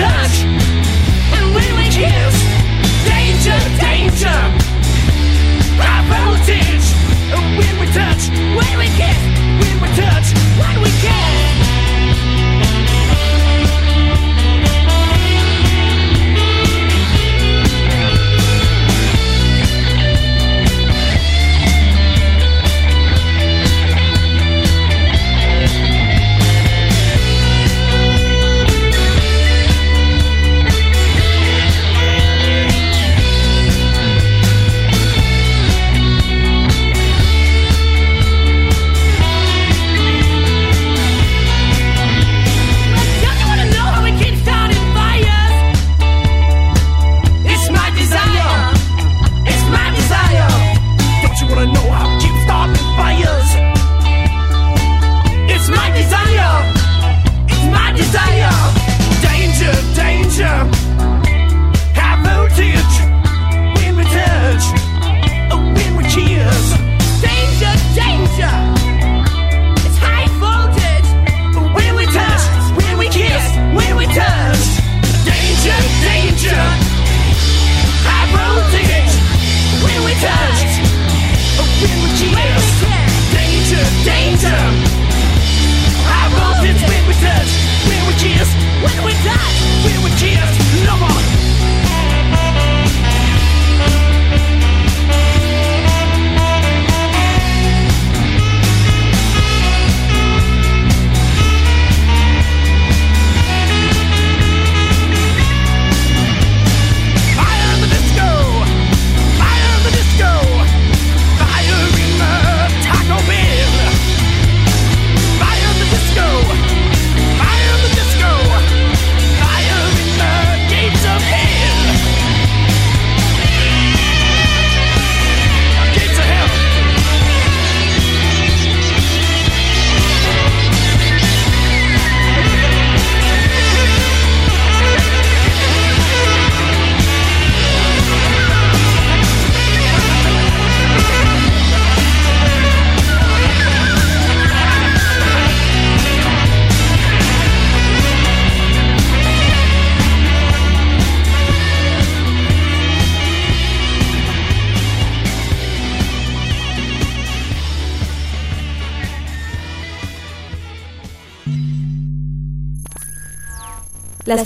And when we. Danger, danger. Voltage. When we touch. When we kiss, When we touch. when we kiss.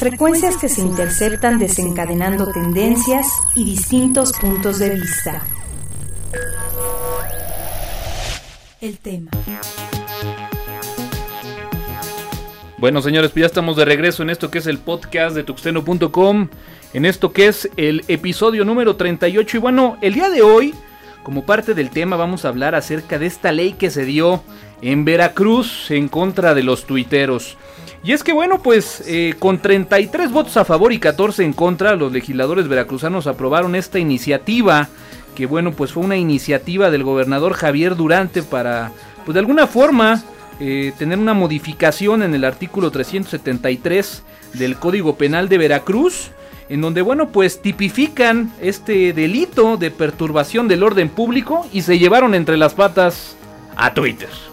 Frecuencias que se interceptan desencadenando tendencias y distintos puntos de vista. El tema. Bueno, señores, pues ya estamos de regreso en esto que es el podcast de tuxteno.com, en esto que es el episodio número 38. Y bueno, el día de hoy, como parte del tema, vamos a hablar acerca de esta ley que se dio en Veracruz en contra de los tuiteros. Y es que bueno, pues eh, con 33 votos a favor y 14 en contra, los legisladores veracruzanos aprobaron esta iniciativa, que bueno, pues fue una iniciativa del gobernador Javier Durante para, pues de alguna forma, eh, tener una modificación en el artículo 373 del Código Penal de Veracruz, en donde, bueno, pues tipifican este delito de perturbación del orden público y se llevaron entre las patas a Twitter.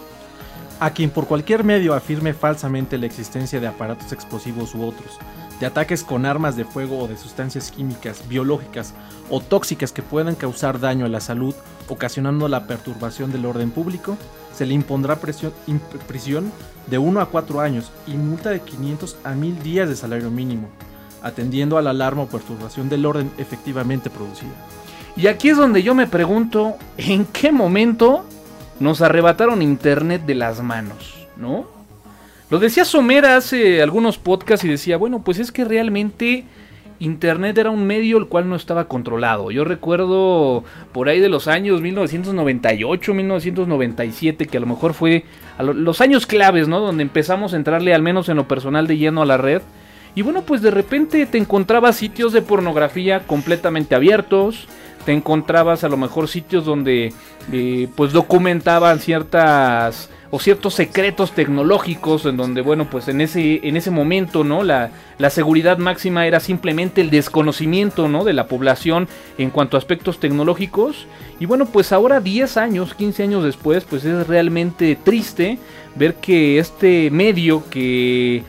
A quien por cualquier medio afirme falsamente la existencia de aparatos explosivos u otros, de ataques con armas de fuego o de sustancias químicas, biológicas o tóxicas que puedan causar daño a la salud, ocasionando la perturbación del orden público, se le impondrá prisión de 1 a 4 años y multa de 500 a 1000 días de salario mínimo, atendiendo a la alarma o perturbación del orden efectivamente producida. Y aquí es donde yo me pregunto, ¿en qué momento nos arrebataron internet de las manos? ¿No? Lo decía Somera hace algunos podcasts y decía, bueno, pues es que realmente internet era un medio el cual no estaba controlado. Yo recuerdo por ahí de los años 1998, 1997, que a lo mejor fue los años claves, ¿no? Donde empezamos a entrarle al menos en lo personal de lleno a la red. Y bueno, pues de repente te encontrabas sitios de pornografía completamente abiertos. Te encontrabas a lo mejor sitios donde eh, pues documentaban ciertas o ciertos secretos tecnológicos en donde bueno pues en ese en ese momento no la, la seguridad máxima era simplemente el desconocimiento no de la población en cuanto a aspectos tecnológicos y bueno pues ahora 10 años 15 años después pues es realmente triste ver que este medio que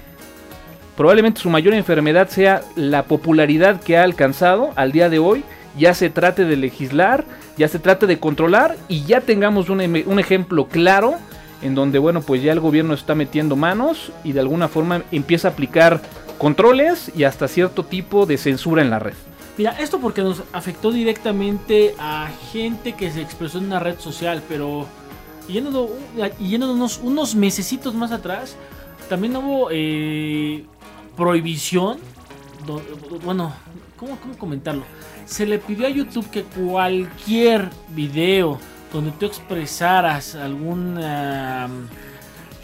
probablemente su mayor enfermedad sea la popularidad que ha alcanzado al día de hoy. Ya se trate de legislar, ya se trate de controlar y ya tengamos un, em- un ejemplo claro en donde, bueno, pues ya el gobierno está metiendo manos y de alguna forma empieza a aplicar controles y hasta cierto tipo de censura en la red. Mira, esto porque nos afectó directamente a gente que se expresó en una red social, pero yéndonos, yéndonos unos mesecitos más atrás, también hubo eh, prohibición, do- bueno, ¿cómo, ¿cómo comentarlo? Se le pidió a YouTube que cualquier video donde tú expresaras algún... ah,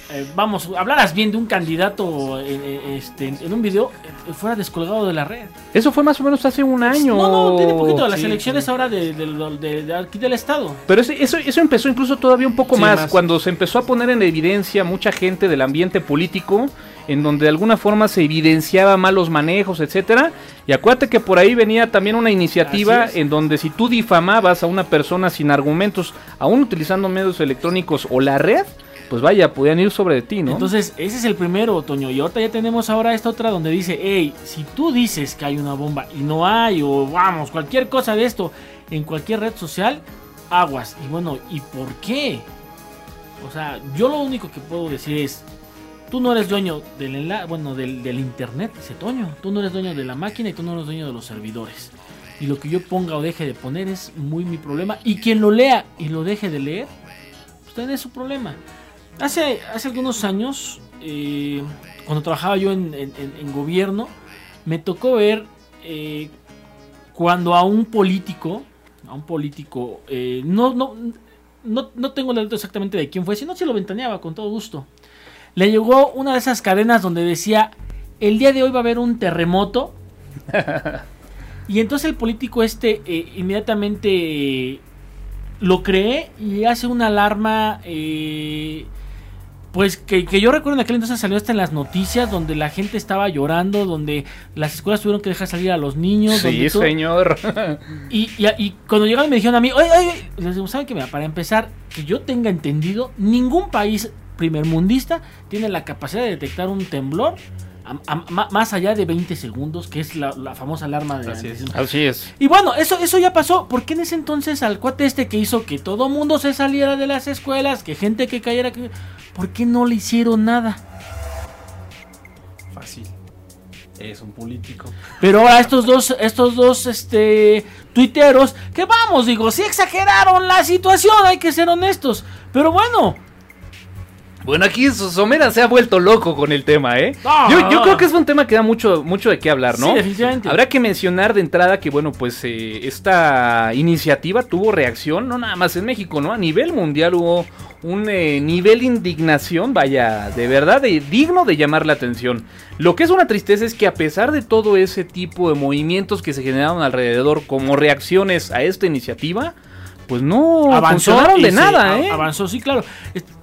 eh, vamos, hablaras bien de un candidato eh, eh, este, en un video, eh, fuera descolgado de la red. Eso fue más o menos hace un año. No, no, tiene poquito de las Sí, elecciones sí. ahora de, de- de- de aquí del estado. Pero ese- eso, eso empezó incluso todavía un poco Sí, más, más. cuando se empezó a poner en evidencia mucha gente del ambiente político, en donde de alguna forma se evidenciaba malos manejos, etcétera. Y acuérdate que por ahí venía también una iniciativa en donde si tú difamabas a una persona sin argumentos, aún utilizando medios electrónicos o la red, pues vaya, podían ir sobre de ti, ¿no? Entonces, ese es el primero, Toño. Y ahorita ya tenemos ahora esta otra donde dice, hey, si tú dices que hay una bomba y no hay, o vamos, cualquier cosa de esto en cualquier red social, aguas. Y bueno, ¿y por qué? O sea, yo lo único que puedo decir es, tú no eres dueño del enla- bueno, del, internet, dice Toño. Tú no eres dueño de la máquina y tú no eres dueño de los servidores. Y lo que yo ponga o deje de poner es muy mi problema. Y quien lo lea y lo deje de leer, pues también es su problema. Hace, hace algunos años, eh, cuando trabajaba yo en, gobierno, me tocó ver eh, cuando a un político, a un político, eh, no, no, no, no tengo el dato exactamente de quién fue, sino se lo ventaneaba con todo gusto. Le llegó una de esas cadenas donde decía, el día de hoy va a haber un terremoto. y entonces el político este eh, inmediatamente eh, lo cree y hace una alarma eh, pues que, que yo recuerdo en aquel entonces salió hasta en las noticias donde la gente estaba llorando, donde las escuelas tuvieron que dejar salir a los niños. sí, donde todo- señor. y, y- y cuando llegaron me dijeron a mí, oye, oye, oye", les digo, ¿saben qué? Mira, para empezar, que yo tenga entendido, ningún país primermundista tiene la capacidad de detectar un temblor a- a- ma- más allá de 20 segundos, que es la, la famosa alarma de Así es. Así es. Y bueno, eso, eso ya pasó. porque en ese entonces al cuate este que hizo que todo mundo se saliera de las escuelas, que gente que cayera, que... ¿por qué no le hicieron nada? Fácil. Es un político. Pero ahora estos dos, estos dos, este, tuiteros, que vamos, digo, sí exageraron la situación, hay que ser honestos. Pero bueno, Bueno, aquí Somera se ha vuelto loco con el tema, ¿eh? No, yo, creo que es un tema que da mucho, mucho de qué hablar, ¿no? Sí, definitivamente. Habrá que mencionar de entrada que, bueno, pues eh, esta iniciativa tuvo reacción, no nada más en México, ¿no? A nivel mundial hubo un eh, nivel de indignación, vaya, de verdad, de- digno de llamar la atención. Lo que es una tristeza es que a pesar de todo ese tipo de movimientos que se generaron alrededor como reacciones a esta iniciativa, pues no y de nada, ¿eh? Avanzó, sí, claro.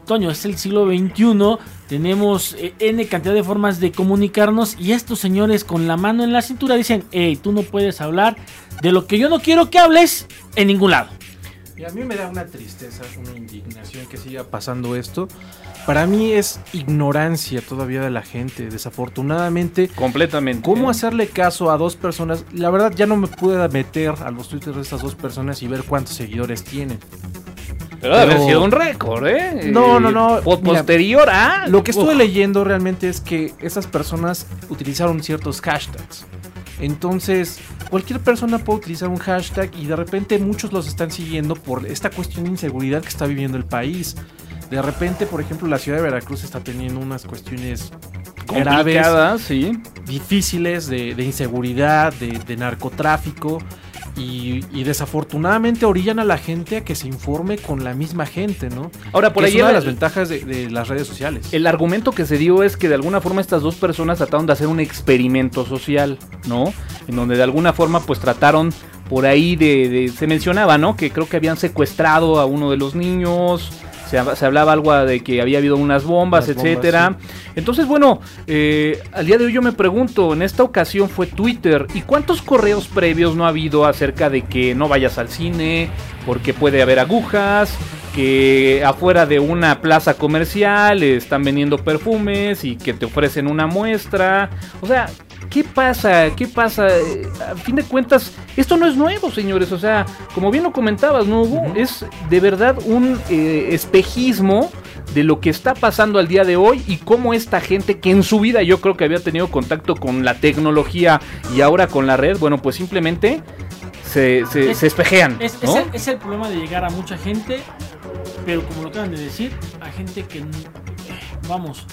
Es- Toño, es el siglo XXI. Tenemos eh, N cantidad de formas de comunicarnos. Y estos señores con la mano en la cintura dicen: Hey, tú no puedes hablar de lo que yo no quiero que hables en ningún lado. Y a mí me da una tristeza, una indignación que siga pasando esto. Para mí es ignorancia todavía de la gente, desafortunadamente. Completamente. ¿Cómo hacerle caso a dos personas? La verdad ya no me pude meter a los twitters de estas dos personas y ver cuántos seguidores tienen. Pero debe haber sido un récord, ¿eh? No, no, no, Po- mira, posterior a. Lo que estuve Uf. leyendo realmente es que esas personas utilizaron ciertos hashtags. Entonces, cualquier persona puede utilizar un hashtag y de repente muchos los están siguiendo por esta cuestión de inseguridad que está viviendo el país. De repente, por ejemplo, la ciudad de Veracruz está teniendo unas cuestiones graves, sí. difíciles de, de inseguridad, de, de narcotráfico. Y, y desafortunadamente orillan a la gente a que se informe con la misma gente, ¿no? Ahora, por Que ahí es una de las ventajas de, de las redes sociales. El argumento que se dio es que de alguna forma estas dos personas trataron de hacer un experimento social, ¿no? En donde de alguna forma pues trataron por ahí de, de- se mencionaba, ¿no? Que creo que habían secuestrado a uno de los niños, se, hab- se hablaba algo de que había habido unas bombas, bombas, etcétera. Entonces, bueno, eh, al día de hoy yo me pregunto, en esta ocasión fue Twitter, ¿y cuántos correos previos no ha habido acerca de que no vayas al cine, porque puede haber agujas, que afuera de una plaza comercial están vendiendo perfumes y que te ofrecen una muestra? O sea, ¿qué pasa? ¿Qué pasa? Eh, A fin de cuentas, esto no es nuevo, señores. O sea, como bien lo comentabas, ¿no, Hugo? Es de verdad un eh, espejismo de lo que está pasando al día de hoy y cómo esta gente que en su vida yo creo que había tenido contacto con la tecnología y ahora con la red, bueno, pues simplemente se, se, Es- se espejean. Es, es ¿no? el, es el problema de llegar a mucha gente, pero como lo acaban de decir, a gente que, vamos,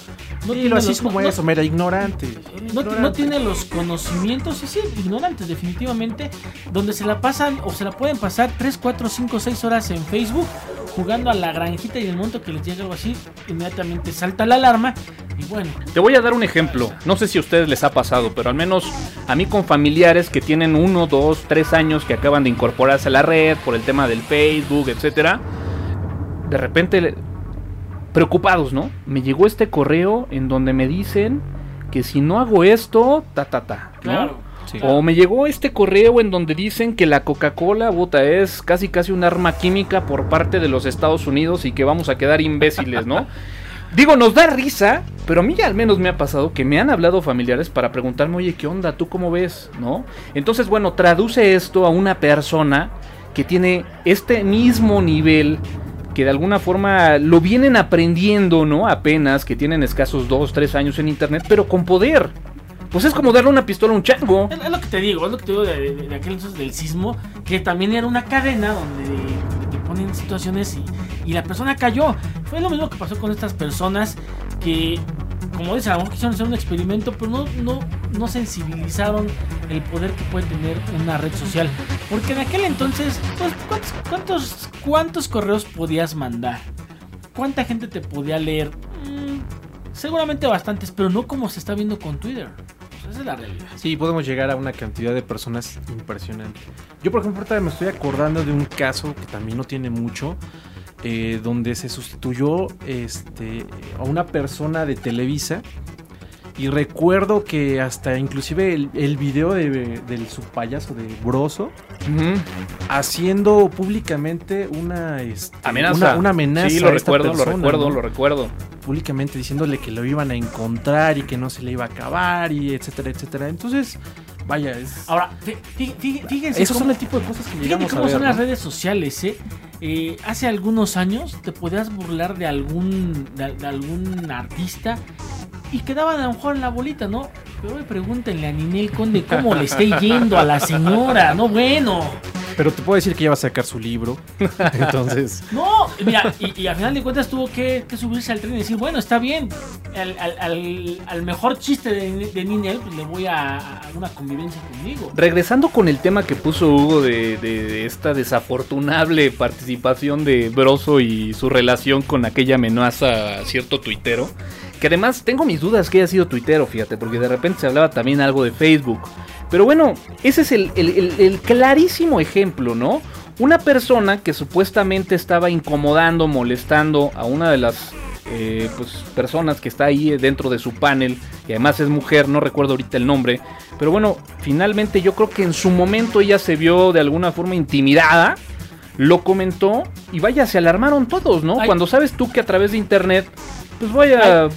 no Dilo así los- como no- eso, mera ignorante. No, Ignorante. no tiene los conocimientos, y sí, ignorantes definitivamente, donde se la pasan o se la pueden pasar 3, 4, 5, 6 horas en Facebook jugando a la granjita y en el momento que les llega algo así, inmediatamente salta la alarma y bueno, Te voy a dar un ejemplo. No sé si a ustedes les ha pasado, pero al menos a mí con familiares que tienen uno, dos, tres años que acaban de incorporarse a la red por el tema del Facebook, etcétera. De repente, preocupados, ¿no? Me llegó este correo en donde me dicen que si no hago esto, ta ta ta. ¿no? claro. Sí. O me llegó este correo en donde dicen que la Coca-Cola, bota, es casi casi un arma química por parte de los Estados Unidos y que vamos a quedar imbéciles, ¿no? Digo, nos da risa, pero a mí al menos me ha pasado que me han hablado familiares para preguntarme, oye, ¿qué onda? ¿Tú cómo ves? ¿No? Entonces, bueno, traduce esto a una persona que tiene este mismo nivel, que de alguna forma lo vienen aprendiendo, ¿no? Apenas, que tienen escasos dos, tres años en internet, pero con poder. Pues es como darle una pistola a un chango. Es, es lo que te digo, es lo que te digo de, de- de aquel entonces del sismo, que también era una cadena donde, ponen situaciones y, y la persona cayó. Fue lo mismo que pasó con estas personas que, como dices, a lo mejor quisieron hacer un experimento, pero no, no, no sensibilizaron el poder que puede tener una red social. Porque en aquel entonces, pues, ¿cuántos, cuántos, cuántos correos podías mandar? ¿Cuánta gente te podía leer? Mm, seguramente bastantes, pero no como se está viendo con Twitter. Esa es la realidad. Sí, podemos llegar a una cantidad de personas impresionante. Yo, por ejemplo, ahorita me estoy acordando de un caso que también no tiene mucho, eh, donde se sustituyó este, a una persona de Televisa. Y recuerdo que hasta inclusive el, el video de, del subpayaso de Broso haciendo públicamente una, este, Amenaza. una, una amenaza. Sí, lo a esta recuerdo, lo recuerdo, ¿no? lo recuerdo. Públicamente diciéndole que lo iban a encontrar y que no se le iba a acabar y etcétera, etcétera. Entonces, vaya, es... Ahora, fí- fí- fí- fíjense esos cómo, son el tipo de cosas que llegamos a cómo ver. son las redes sociales, ¿eh? Eh, Hace algunos años te podías burlar de algún, de, de algún artista y quedaban a lo mejor en la bolita, ¿no? Pero hoy pregúntenle a Ninel Conde cómo le está yendo a la señora, ¿no? Bueno. Pero te puedo decir que ya va a sacar su libro. Entonces, No, mira, y, y al final de cuentas tuvo que, que subirse al tren y decir, bueno, está bien, al, al- al- al mejor chiste de, de Ninel, pues le voy a, a una convivencia conmigo. Regresando con el tema que puso Hugo de, de- de esta desafortunable participación de Broso y su relación con aquella amenaza a cierto tuitero, que además tengo mis dudas que haya sido tuitero, fíjate, porque de repente se hablaba también algo de Facebook. Pero bueno, ese es el, el- el- el clarísimo ejemplo, ¿no? Una persona que supuestamente estaba incomodando, molestando a una de las eh, pues, personas que está ahí dentro de su panel, y además es mujer, no recuerdo ahorita el nombre, pero bueno, finalmente yo creo que en su momento ella se vio de alguna forma intimidada, lo comentó y vaya, se alarmaron todos, ¿no? Ay. Cuando sabes tú que a través de internet, pues vaya,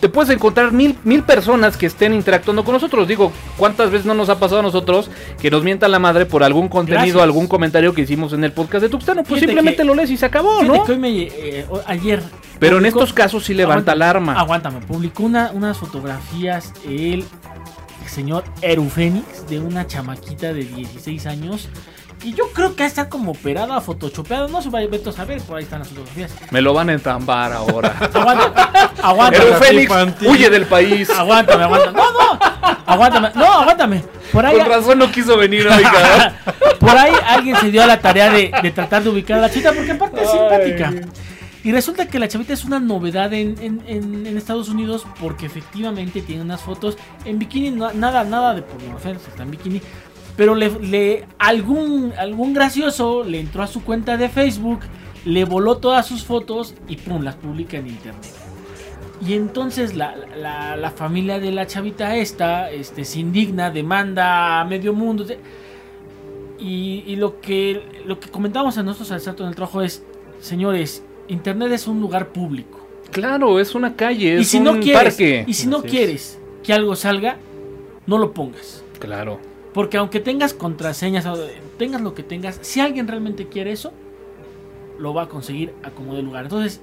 te puedes encontrar mil, mil personas que estén interactuando con nosotros. Digo, ¿cuántas veces no nos ha pasado a nosotros que nos mientan la madre por algún contenido, Gracias. algún comentario que hicimos en el podcast de Tuxtano? Pues Fíjate simplemente que- lo lees y se acabó, Fíjate ¿no? que hoy me, eh, o- ayer... Pero en publicó- estos casos sí levanta alarma. Aguántame, publicó una, unas fotografías el señor Erufénix de una chamaquita de 16 años. Y yo creo que está como operada, photoshopeada. No se va a saber, por ahí están las fotografías. Me lo van a entambar ahora. Aguanta, aguántame. Pero Félix, huye del país. Aguántame, aguántame. No, no. Aguántame. No, aguántame. Por ahí, Con razón no quiso venir, oiga. por ahí alguien se dio a la tarea de, de tratar de ubicar a la chica porque aparte es simpática. Y resulta que la chavita es una novedad en, en- en- en Estados Unidos porque efectivamente tiene unas fotos en bikini, nada, nada de pornografía, está en bikini. Pero le, le- algún, algún gracioso le entró a su cuenta de Facebook, le voló todas sus fotos y pum, las publica en internet. Y entonces la, la- la familia de la chavita esta este, se indigna, demanda a medio mundo. Y, y lo que lo que comentamos a nosotros al salto en el trabajo es, señores, Internet es un lugar público. Claro, es una calle, es y si un no quieres, parque. y si no Así es. quieres que algo salga, no lo pongas. Claro. Porque aunque tengas contraseñas, o tengas lo que tengas, si alguien realmente quiere eso, lo va a conseguir a como de lugar. Entonces,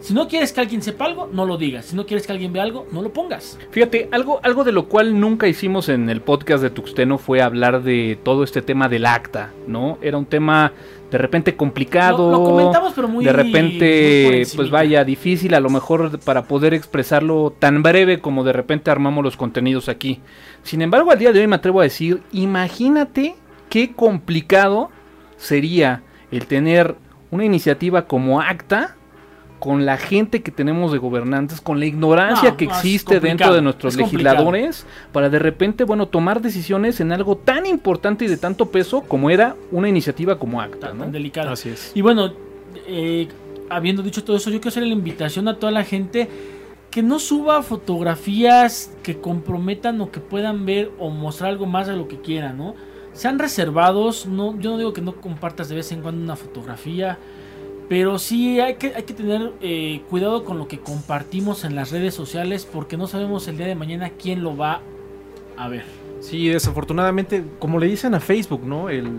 si no quieres que alguien sepa algo, no lo digas. Si no quieres que alguien vea algo, no lo pongas. Fíjate, algo, algo de lo cual nunca hicimos en el podcast de Tuxteno fue hablar de todo este tema del acta, ¿no? Era un tema de repente complicado. Lo, lo comentamos, pero muy de repente, pues vaya, difícil a lo mejor para poder expresarlo tan breve como de repente armamos los contenidos aquí. Sin embargo, al día de hoy me atrevo a decir, imagínate qué complicado sería el tener una iniciativa como ACTA con la gente que tenemos de gobernantes, con la ignorancia No, que existe dentro de nuestros complicado. legisladores para de repente, bueno, tomar decisiones en algo tan importante y de tanto peso como era una iniciativa como ACTA, tan, ¿no? tan delicado. así es. Y bueno, eh, habiendo dicho todo eso, yo quiero hacer la invitación a toda la gente que no suba fotografías que comprometan o que puedan ver o mostrar algo más de lo que quieran, ¿no? Sean reservados, no, yo no digo que no compartas de vez en cuando una fotografía, pero sí hay que, hay que tener eh, cuidado con lo que compartimos en las redes sociales porque no sabemos el día de mañana quién lo va a ver. Sí, desafortunadamente, como le dicen a Facebook, ¿no? El,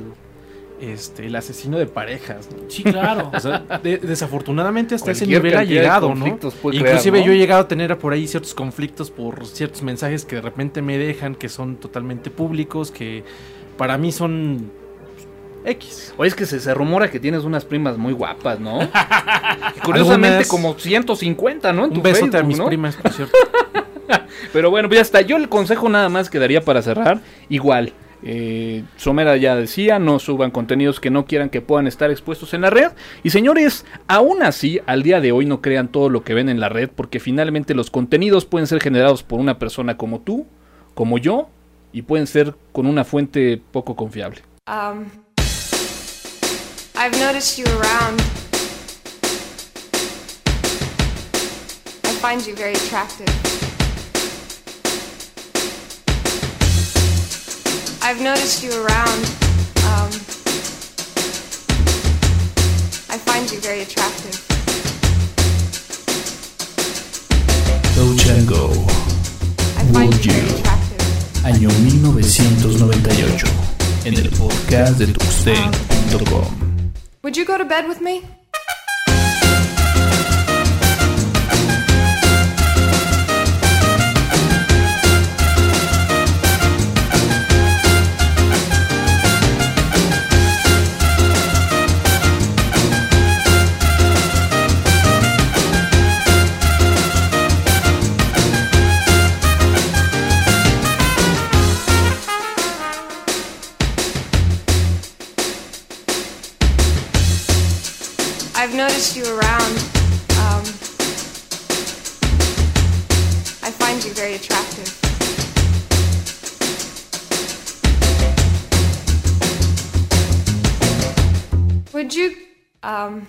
este, el asesino de parejas. ¿no? Sí, claro. O sea, de- desafortunadamente hasta ese nivel ha llegado, ¿no? Inclusive crear, ¿no? yo he llegado a tener por ahí ciertos conflictos por ciertos mensajes que de repente me dejan, que son totalmente públicos, que para mí son X. Oye, es que se, se rumora que tienes unas primas muy guapas, ¿no? Y Curiosamente Algunas- como 150, ¿no? En tu Un besote a Facebook, mis ¿no? primas, por cierto. Pero bueno, pues ya está. Yo el consejo nada más que daría para cerrar, igual. Eh, Somera ya decía, no suban contenidos que no quieran que puedan estar expuestos en la red. Y señores, aún así, al día de hoy no crean todo lo que ven en la red, porque finalmente los contenidos pueden ser generados por una persona como tú, como yo, y pueden ser con una fuente poco confiable. Um, I've noticed you around. I find you very attractive. I've noticed you around. Um, I find you very attractive. Find Would you very you? attractive. año 1998, en el podcast de tuxten.com. Would you go to bed with me? You around. Um, I find you very attractive. Would you, um,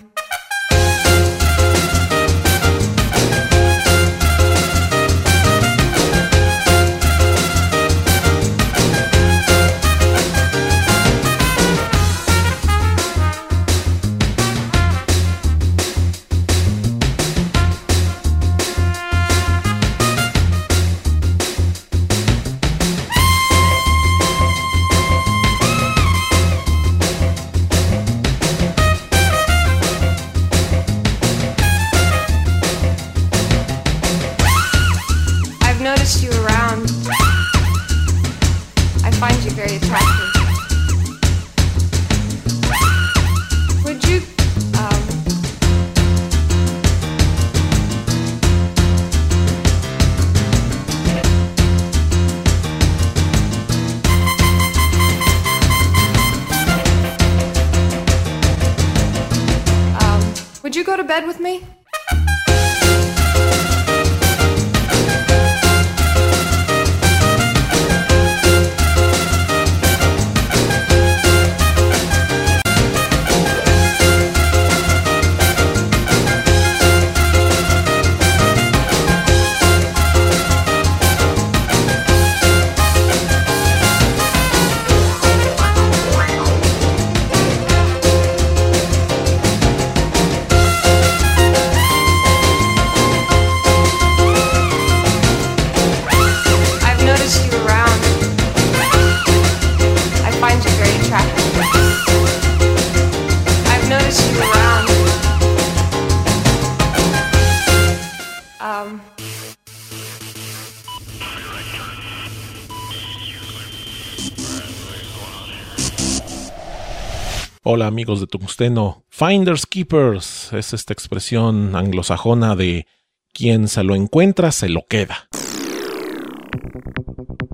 Hola amigos de Tungsteno. Finders Keepers es esta expresión anglosajona de quien se lo encuentra se lo queda.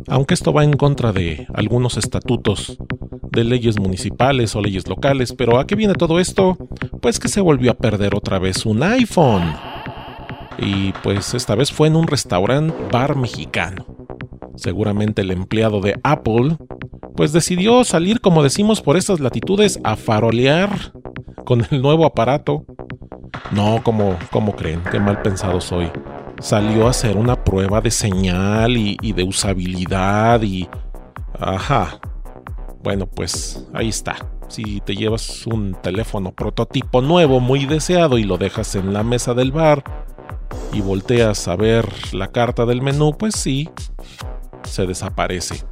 Aunque esto va en contra de algunos estatutos de leyes municipales o leyes locales, pero ¿a qué viene todo esto? Pues que se volvió a perder otra vez un iPhone. Y pues esta vez fue en un restaurante bar mexicano. Seguramente el empleado de Apple pues decidió salir, como decimos, por estas latitudes a farolear con el nuevo aparato. No, como, como creen, qué mal pensado soy. Salió a hacer una prueba de señal y, y de usabilidad y... Ajá. Bueno, pues ahí está. Si te llevas un teléfono prototipo nuevo muy deseado y lo dejas en la mesa del bar y volteas a ver la carta del menú, pues sí, se desaparece.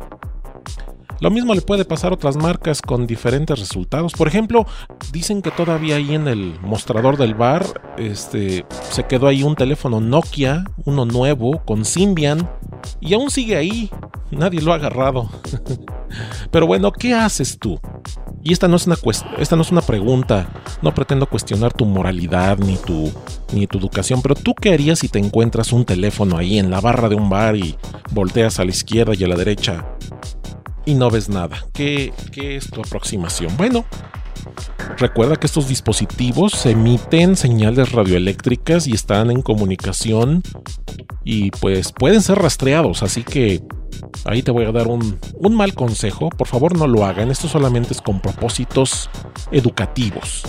Lo mismo le puede pasar a otras marcas con diferentes resultados. Por ejemplo, dicen que todavía ahí en el mostrador del bar este, se quedó ahí un teléfono Nokia, uno nuevo, con Symbian, y aún sigue ahí. Nadie lo ha agarrado. Pero bueno, ¿qué haces tú? Y esta no es una, esta no es una pregunta. No pretendo cuestionar tu moralidad ni tu, ni tu educación. Pero tú qué harías si te encuentras un teléfono ahí en la barra de un bar y volteas a la izquierda y a la derecha y no ves nada. ¿Qué, es tu aproximación? Bueno, recuerda que estos dispositivos emiten señales radioeléctricas y están en comunicación y pues pueden ser rastreados, así que ahí te voy a dar un, un mal consejo. Por favor no lo hagan, esto solamente es con propósitos educativos.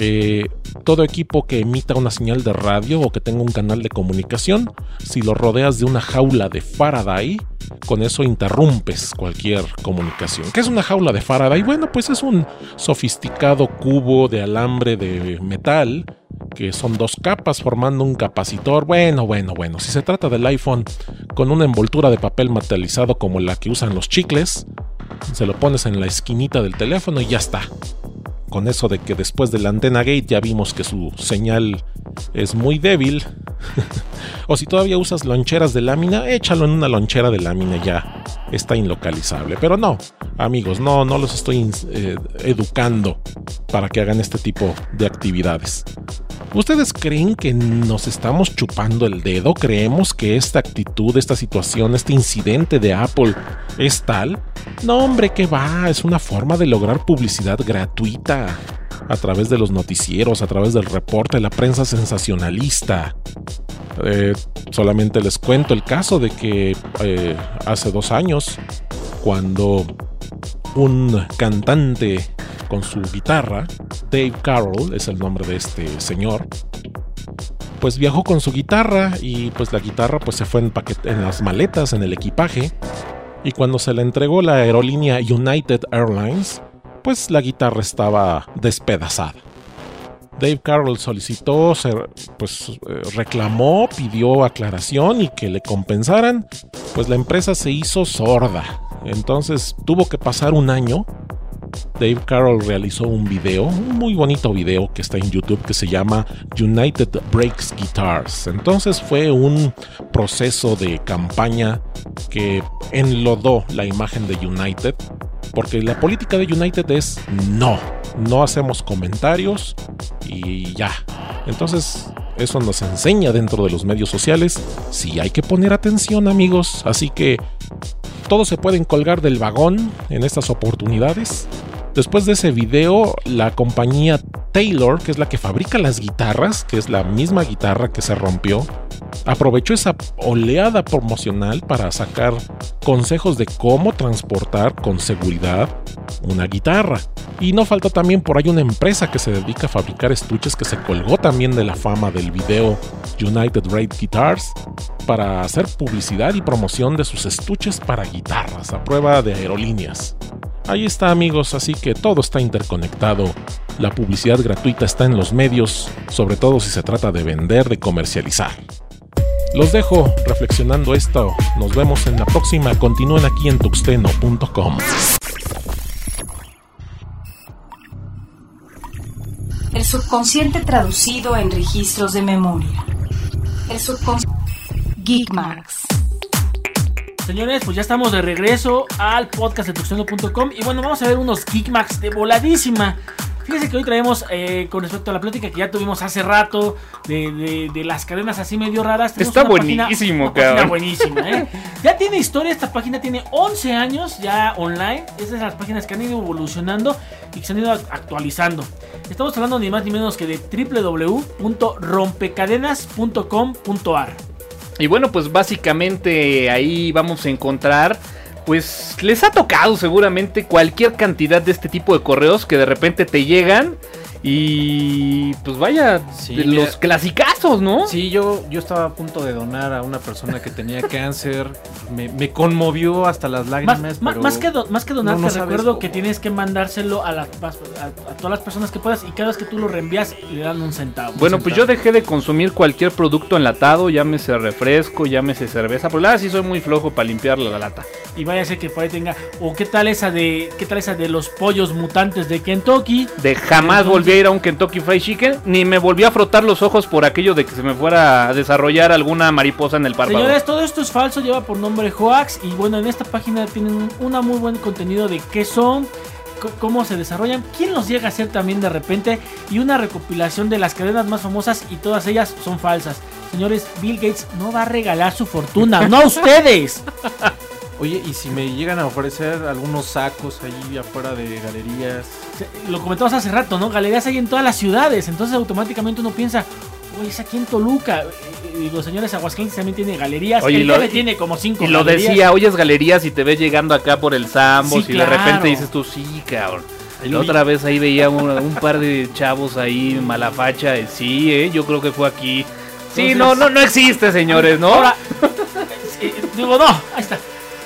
Eh, todo equipo que emita una señal de radio o que tenga un canal de comunicación, si lo rodeas de una jaula de Faraday, con eso interrumpes cualquier comunicación. ¿Qué es una jaula de Faraday? Bueno, pues es un sofisticado cubo de alambre de metal que son dos capas formando un capacitor. Bueno, bueno, bueno, si se trata del iPhone con una envoltura de papel metalizado como la que usan los chicles, se lo pones en la esquinita del teléfono y ya está con eso de que después de la antena gate ya vimos que su señal es muy débil. o si todavía usas loncheras de lámina, échalo en una lonchera de lámina ya está inlocalizable. Pero no, amigos, no, no los estoy eh, educando para que hagan este tipo de actividades. ¿Ustedes creen que nos estamos chupando el dedo? ¿Creemos que esta actitud, esta situación, este incidente de Apple es tal? No, hombre, que va, es una forma de lograr publicidad gratuita. a través de los noticieros, a través del reporte, la prensa sensacionalista. Eh, solamente les cuento el caso de que eh, hace dos años, cuando un cantante con su guitarra, Dave Carroll es el nombre de este señor, pues viajó con su guitarra y pues la guitarra pues se fue en, en las maletas, en el equipaje. Y cuando se le entregó la aerolínea United Airlines, pues la guitarra estaba despedazada. Dave Carroll solicitó, pues eh, reclamó, pidió aclaración y que le compensaran, pues la empresa se hizo sorda. Entonces tuvo que pasar un año Dave Carroll realizó un video, un muy bonito video que está en YouTube que se llama United Breaks Guitars. Entonces fue un proceso de campaña que enlodó la imagen de United, porque la política de United es no, no hacemos comentarios y ya. Entonces eso nos enseña dentro de los medios sociales si hay que poner atención amigos, así que todos se pueden colgar del vagón en estas oportunidades. Después de ese video, la compañía Taylor, que es la que fabrica las guitarras, que es la misma guitarra que se rompió, aprovechó esa oleada promocional para sacar consejos de cómo transportar con seguridad una guitarra. Y no falta también por ahí una empresa que se dedica a fabricar estuches que se colgó también de la fama del video United Rate Guitars para hacer publicidad y promoción de sus estuches para guitarras a prueba de aerolíneas. Ahí está amigos, así que todo está interconectado. La publicidad gratuita está en los medios, sobre todo si se trata de vender, de comercializar. Los dejo reflexionando esto. Nos vemos en la próxima. Continúen aquí en tuxteno.com. El subconsciente traducido en registros de memoria. El subconsciente. Geekmarks. Señores, pues ya estamos de regreso al podcast de tuxteno.com y bueno, vamos a ver unos Geekmarks de voladísima. Fíjense que hoy traemos eh, con respecto a la plática que ya tuvimos hace rato de, de- de las cadenas así medio raras. Está buenísimo, página cabrón. buenísima, ¿eh? Ya tiene historia, esta página tiene 11 años ya online. Es de las páginas que han ido evolucionando y que se han ido actualizando. Estamos hablando ni más ni menos que de www.rompecadenas.com.ar. Y bueno, pues básicamente ahí vamos a encontrar, pues les ha tocado seguramente cualquier cantidad de este tipo de correos que de repente te llegan y pues vaya, Sí, de los clasicazos, ¿no? Sí, yo, yo estaba a punto de donar a una persona que tenía cáncer. Me, me conmovió hasta las lágrimas. pero más que, do- más que donar, no, no te recuerdo cómo. que tienes que mandárselo a, las, a, a todas las personas que puedas y cada vez que tú lo reenvías le dan un centavo. Bueno, Un pues yo dejé de consumir cualquier producto enlatado, llámese refresco, llámese cerveza, pero la verdad sí soy muy flojo para limpiar la lata. Y vaya a ser que por ahí tenga. O qué tal esa de. ¿Qué tal esa de los pollos mutantes de Kentucky? De jamás Entonces- volví a ir a un Kentucky Fried Chicken, ni me volví a frotar los ojos por aquello de que se me fuera a desarrollar alguna mariposa en el párpado. Señores, todo esto es falso, lleva por nombre Hoax. Y bueno, en esta página tienen un muy buen contenido de qué son, cómo se desarrollan, quién los llega a ser también de repente. Y una recopilación de las cadenas más famosas y todas ellas son falsas. Señores, Bill Gates no va a regalar su fortuna, no a ustedes. Oye, y si me llegan a ofrecer algunos sacos ahí afuera de galerías. Lo comentamos hace rato, ¿no? Galerías hay en todas las ciudades, entonces automáticamente uno piensa, oye, es aquí en Toluca. Y Digo, señores, Aguascalientes también tiene galerías. Oye, el lo- tiene como cinco Y lo galerías. decía, oyes galerías y te ves llegando acá por el Sambos Sí, y de repente dices tú, sí, cabrón. La otra vez ahí veía un, un par de chavos ahí malafacha. y Sí, eh, yo creo que fue aquí. Sí, Entonces- no, no, no existe, señores, ¿no? Ahora, eh, digo, no, ahí está.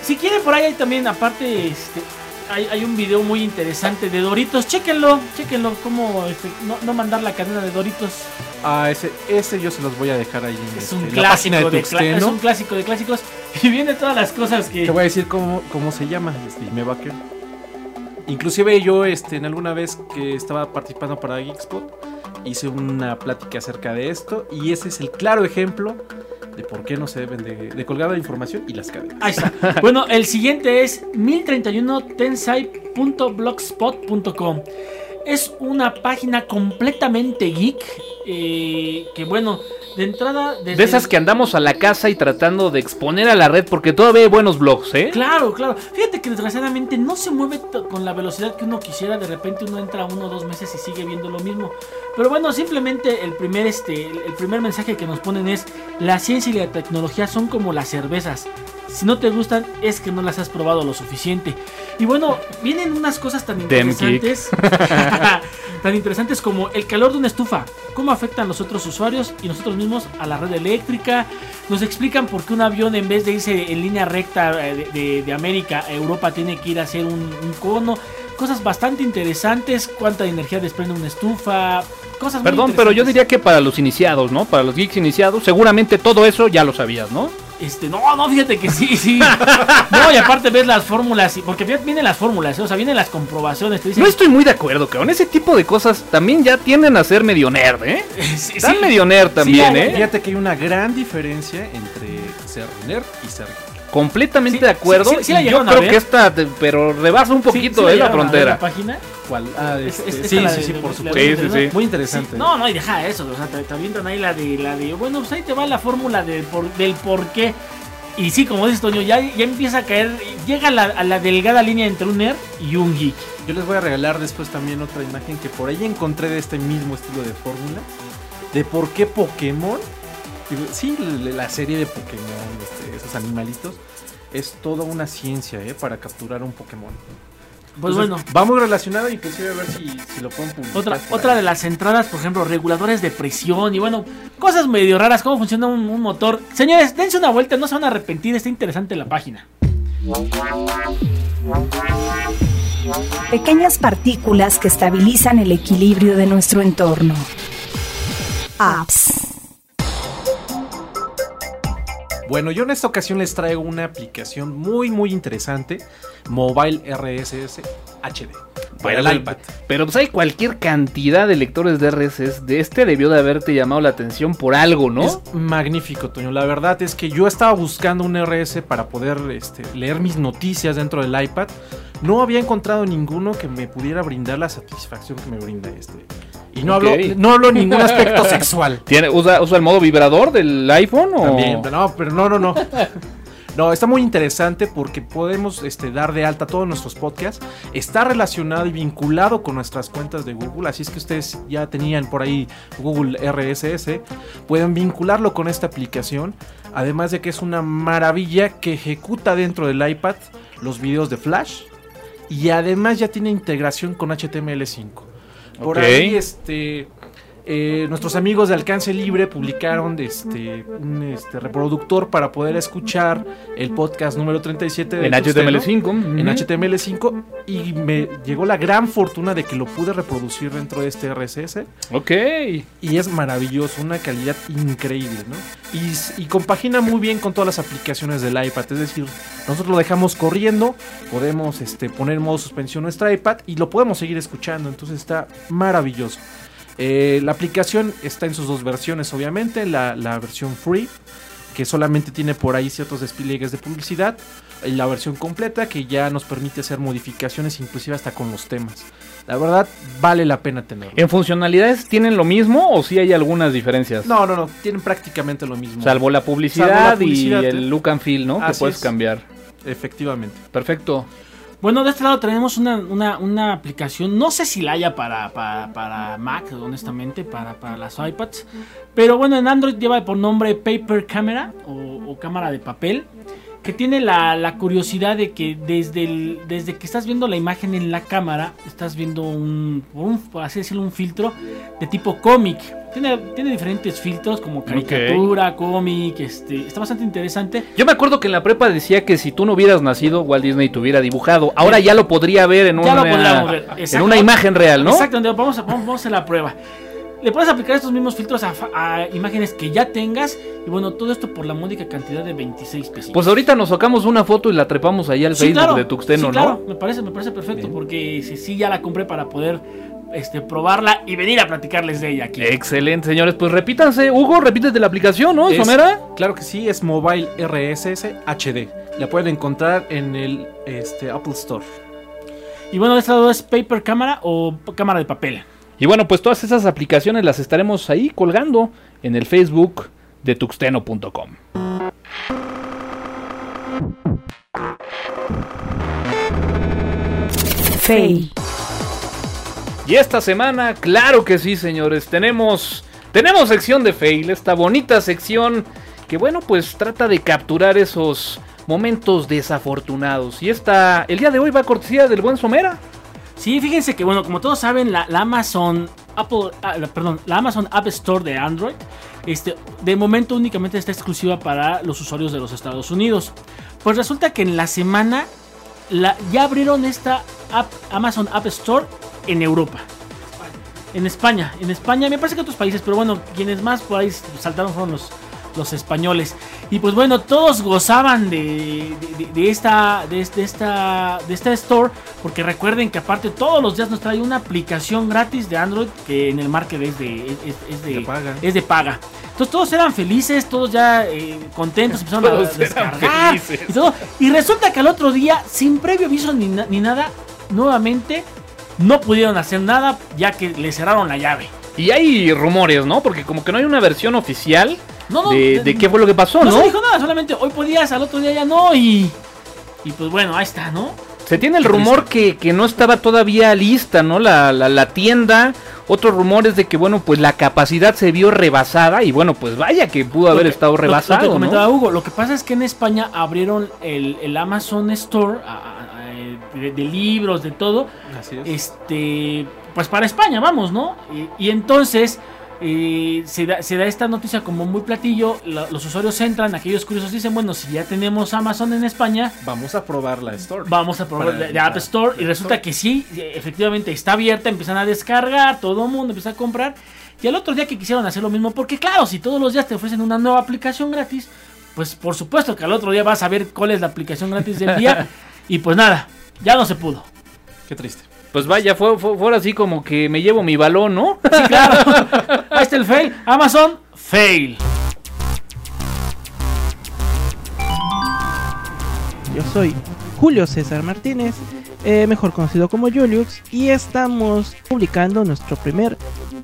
Si quieren, por ahí hay también, aparte, este, hay, hay un video muy interesante de Doritos. Chéquenlo, chéquenlo, cómo este, no, no mandar la cadena de Doritos. Ah, ese, ese yo se los voy a dejar ahí en, Es este, un, clásico de de Tuxteno. es un clásico de clásicos. Y viene todas las cosas que. Te voy a decir cómo, cómo se llama, este, y me va a quedar. Inclusive yo, este, en alguna vez que estaba participando para Geekspot, hice una plática acerca de esto y ese es el claro ejemplo de por qué no se deben de, de colgar la información y las cadenas. Ahí está. Bueno, el siguiente es 1031tensai.blogspot.com. Es una página completamente geek. eh, que bueno, de entrada. desde- De esas que andamos a la casa y tratando de exponer a la red porque todavía hay buenos blogs, ¿eh? Claro, claro. Fíjate que desgraciadamente no se mueve con la velocidad que uno quisiera. De repente uno entra uno o dos meses y sigue viendo lo mismo. Pero bueno, simplemente el primer, este, el primer mensaje que nos ponen es: la ciencia y la tecnología son como las cervezas. Si no te gustan, es que no las has probado lo suficiente. Y bueno, vienen unas cosas tan interesantes. tan interesantes como el calor de una estufa. Cómo afectan los otros usuarios y nosotros mismos a la red eléctrica. Nos explican por qué un avión en vez de irse en línea recta eh, de, de- de América a Europa tiene que ir a hacer un, un cono. Cosas bastante interesantes. Cuánta energía desprende una estufa. Cosas muy Perdón, pero yo diría que para los iniciados, ¿no? Para los geeks iniciados, seguramente todo eso ya lo sabías, ¿no? Este, no, no, fíjate que sí, sí. No, y aparte ves las fórmulas, y- porque fíjate, vienen las fórmulas, ¿eh? o sea, vienen las comprobaciones. Te dicen, No estoy muy de acuerdo, cabrón. Ese tipo de cosas también ya tienden a ser medio nerd, ¿eh? Sí, Están sí. medio nerd también, ¿eh? Fíjate que hay una gran diferencia entre ser nerd y ser geek. Completamente Sí, de acuerdo. sí, sí, sí la y yo creo ver. que esta, te- pero rebasa un poquito sí de la llegaron a ver frontera. La página? ¿Cuál? Ah, Es- este, es- esta sí, la sí, de- sí, por la supuesto. Sí, sí, sí. Muy interesante. Sí, No, no, y deja eso, o sea, te, te avientan ahí la de, la de, bueno, pues ahí te va la fórmula del por, del por qué. Y sí, como dices Toño, ya, ya empieza a caer, llega a la, a la delgada línea entre un nerd y un geek. Yo les voy a regalar después también otra imagen que por ahí encontré de este mismo estilo de fórmula. De por qué Pokémon. Sí, la serie de Pokémon, este, esos animalitos. Es toda una ciencia, ¿eh? Para capturar un Pokémon. Pues Entonces, bueno, Va muy relacionado y inclusive a ver si, si lo pueden publicar. otra, otra ahí. de las entradas, por ejemplo, reguladores de presión y bueno, cosas medio raras, cómo funciona un, un motor. Señores, dense una vuelta, no se van a arrepentir, está interesante la página. Pequeñas partículas que estabilizan el equilibrio de nuestro entorno. Apps. Bueno, yo en esta ocasión les traigo una aplicación muy, muy interesante. Mobile RSS HD. Para Pero, el iPad. pero pues hay cualquier cantidad de lectores de RSS. De este debió de haberte llamado la atención por algo, ¿no? Es magnífico, Toño. La verdad es que yo estaba buscando un RS para poder este, leer mis noticias dentro del iPad. No había encontrado ninguno que me pudiera brindar la satisfacción que me brinda este. Y no, hablo, no hablo ningún aspecto sexual. ¿Tiene, usa, usa el modo vibrador del iPhone o...? También, no, pero no, no, no. No, está muy interesante porque podemos este, dar de alta todos nuestros podcasts. Está relacionado y vinculado con nuestras cuentas de Google. Así es que ustedes ya tenían por ahí Google RSS. Pueden vincularlo con esta aplicación. Además de que es una maravilla que ejecuta dentro del iPad los videos de Flash. Y además ya tiene integración con HTML5. Por ahí, este. Eh, nuestros amigos de Alcance Libre publicaron este, un este, reproductor para poder escuchar el podcast número 37 de En Tuxteno, HTML5. En ujú. HTML5 y me llegó la gran fortuna de que lo pude reproducir dentro de este RSS Ok. y es maravilloso, una calidad increíble, ¿no? Y, compagina muy bien con todas las aplicaciones del iPad, es decir, nosotros lo dejamos corriendo, podemos este, poner en modo suspensión nuestro iPad y lo podemos seguir escuchando, entonces está maravilloso. Eh, la aplicación está en sus dos versiones, obviamente, la, la versión free, que solamente tiene por ahí ciertos despliegues de publicidad, y la versión completa que ya nos permite hacer modificaciones inclusive hasta con los temas. La verdad, vale la pena tenerlo. ¿En funcionalidades tienen lo mismo o sí hay algunas diferencias? No, no, no, tienen prácticamente lo mismo. Salvo la publicidad, Salvo la publicidad, y el look and feel, ¿no? Que puedes es. cambiar. Efectivamente. Perfecto. Bueno, de este lado tenemos una, una, aplicación, no sé si la haya para, para, para Mac, honestamente, para, para las iPads, pero bueno, en Android lleva por nombre Paper Camera o cámara de papel, que tiene la, la curiosidad de que desde, el- desde que estás viendo la imagen en la cámara, estás viendo un, un- por así decirlo, un filtro de tipo cómic. Tiene, tiene diferentes filtros como caricatura, cómic, este, está bastante interesante. Yo me acuerdo que en la prepa decía que si tú no hubieras nacido, Walt Disney te hubiera dibujado. Ahora ya lo podría ver en, Ya una, ver. en una imagen real, ¿no? Exactamente, vamos a, vamos, a la prueba. Le puedes aplicar estos mismos filtros a, imágenes que ya tengas. Y bueno, todo esto por la módica cantidad de 26 pesos. Pues ahorita nos sacamos una foto y la trepamos ahí al Facebook de Tuxteno, sí, claro, ¿no? me parece, me parece perfecto. Bien. Porque sí, sí, ya la compré para poder este, probarla y venir a platicarles de ella aquí. Excelente, señores. Pues repítanse. Hugo, repítete la aplicación, ¿no? Es- Somera. Claro que sí, es Mobile RSS HD. La pueden encontrar en el este, Apple Store. Y bueno, de este lado es Paper Cámara o cámara de papel. Y bueno, pues todas esas aplicaciones las estaremos ahí colgando en el Facebook de tuxteno.com. Fail. Y esta semana, claro que sí, señores, tenemos tenemos sección de fail, esta bonita sección que bueno, pues trata de capturar esos momentos desafortunados. Y esta el día de hoy va a cortesía del buen Somera. Sí, fíjense que bueno, como todos saben, la, Amazon Apple, ah, perdón, la Amazon App Store de Android, este, de momento únicamente está exclusiva para los usuarios de los Estados Unidos. Pues resulta que en la semana la, ya abrieron esta Amazon App Store en Europa. En España, en España, me parece que otros países, pero bueno, quienes más por ahí saltaron fueron los, los españoles. Y pues bueno, todos gozaban de, de- de- de esta, de, de esta, de esta store, porque recuerden que aparte todos los días nos trae una aplicación gratis de Android que en el market es de, es, es de, De paga. es de paga. Entonces todos eran felices, todos ya eh, contentos, empezaron a Todos descargar felices. y todo. Y resulta que al otro día, sin previo aviso ni, na- ni nada, nuevamente no pudieron hacer nada ya que le cerraron la llave. Y hay rumores, ¿no? Porque como que no hay una versión oficial No, no, de, de- de qué fue lo que pasó, No, ¿no? se dijo nada, solamente hoy podías, al otro día ya no y... Y pues bueno, ahí está, ¿no? Se tiene el rumor que, que no estaba todavía lista, ¿no? La, la, la tienda. Otro rumor es de que, bueno, pues la capacidad se vio rebasada. Y bueno, pues vaya que pudo haber Lo que- estado lo- Lo, rebasado, ¿no? comentaba Hugo, lo que pasa es que en España abrieron el, el Amazon Store a- a- a- de, de libros, de todo. Así es. Este, pues para España, vamos, ¿no? Y, y entonces eh, se, da, se da esta noticia como muy platillo. la- los usuarios entran, aquellos curiosos dicen, bueno, si ya tenemos Amazon en España, Vamos a probar la store. Vamos a probar de App Store y resulta Store. que sí, efectivamente está abierta, empiezan a descargar, todo el mundo empieza a comprar. Y al otro día que quisieron hacer lo mismo, porque claro, si todos los días te ofrecen una nueva aplicación gratis, pues por supuesto que al otro día vas a ver cuál es la aplicación gratis del día. y pues nada, ya no se pudo. Qué triste. Pues vaya, fue, fue, fue así como que me llevo mi balón, ¿no? Sí, claro. Ahí está el fail. Amazon, fail. Yo soy Julio César Martínez, eh, mejor conocido como Julius, y estamos publicando nuestro primer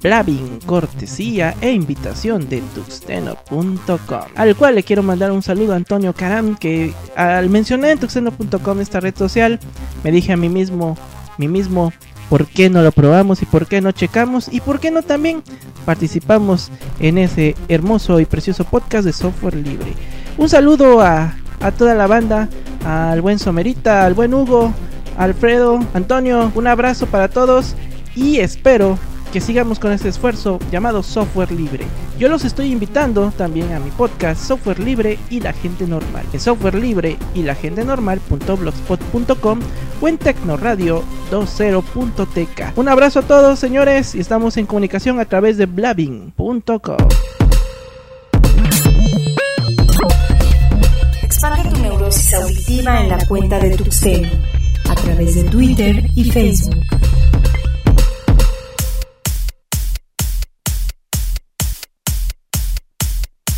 Blabbing, cortesía e invitación de tuxteno.com, al cual le quiero mandar un saludo a Antonio Caram, que al mencionar en tuxteno.com esta red social, me dije a mí mismo, mí mismo, ¿por qué no lo probamos y por qué no checamos y por qué no también participamos en ese hermoso y precioso podcast de software libre? Un saludo a, a toda la banda, al buen Somerita, al buen Hugo, Alfredo, Antonio, un abrazo para todos y espero que sigamos con este esfuerzo llamado software libre. Yo los estoy invitando también a mi podcast Software Libre y la gente normal. En software libre y la gente normal.blogspot.com o en Tecnoradio 20.tk. Un abrazo a todos señores y estamos en comunicación a través de blabbing.com. Expande tu neurosis auditiva en la cuenta de Tuxteno a través de Twitter y Facebook.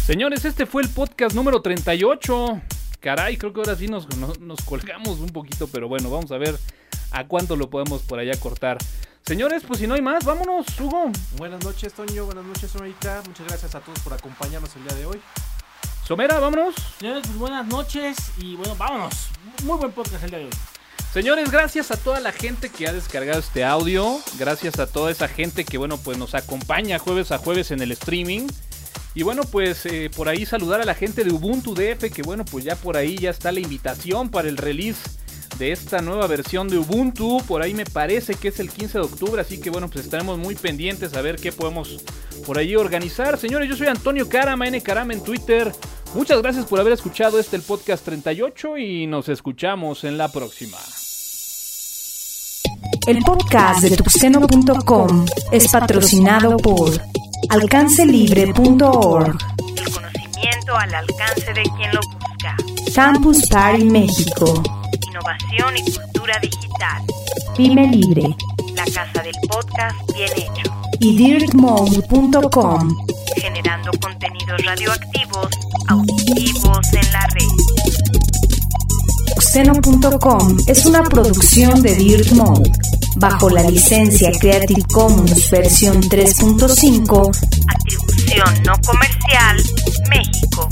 Señores, este fue el podcast número 38. Caray, creo que ahora sí nos, nos, nos colgamos un poquito, pero bueno, vamos a ver a cuánto lo podemos por allá cortar. Señores, pues si no hay más, vámonos, Hugo. Buenas noches, Toño. Buenas noches, Somerita. Muchas gracias a todos por acompañarnos el día de hoy. Somera, vámonos. Señores, pues buenas noches y bueno, vámonos. Muy buen podcast el día de hoy. Señores, gracias a toda la gente que ha descargado este audio. Gracias a toda esa gente que, bueno, pues nos acompaña jueves a jueves en el streaming. Y bueno, pues eh, por ahí saludar a la gente de Ubuntu DF, que bueno, pues ya por ahí ya está la invitación para el release de esta nueva versión de Ubuntu. Por ahí me parece que es el 15 de octubre, así que bueno, pues estaremos muy pendientes a ver qué podemos por ahí organizar. Señores, yo soy Antonio Carama, N Carama en Twitter. Muchas gracias por haber escuchado este el podcast 38 y nos escuchamos en la próxima. El podcast de tuxteno.com es patrocinado por alcancelibre.org, El conocimiento al alcance de quien lo busca. Campus Party México, Innovación y cultura digital. Pyme Libre La casa del podcast bien hecho. y dirtmode.com. Generando contenidos radioactivos, auditivos en la red. Tuxteno.com es una producción de Dirt Mode, bajo la licencia Creative Commons versión 3.5, atribución no comercial, México.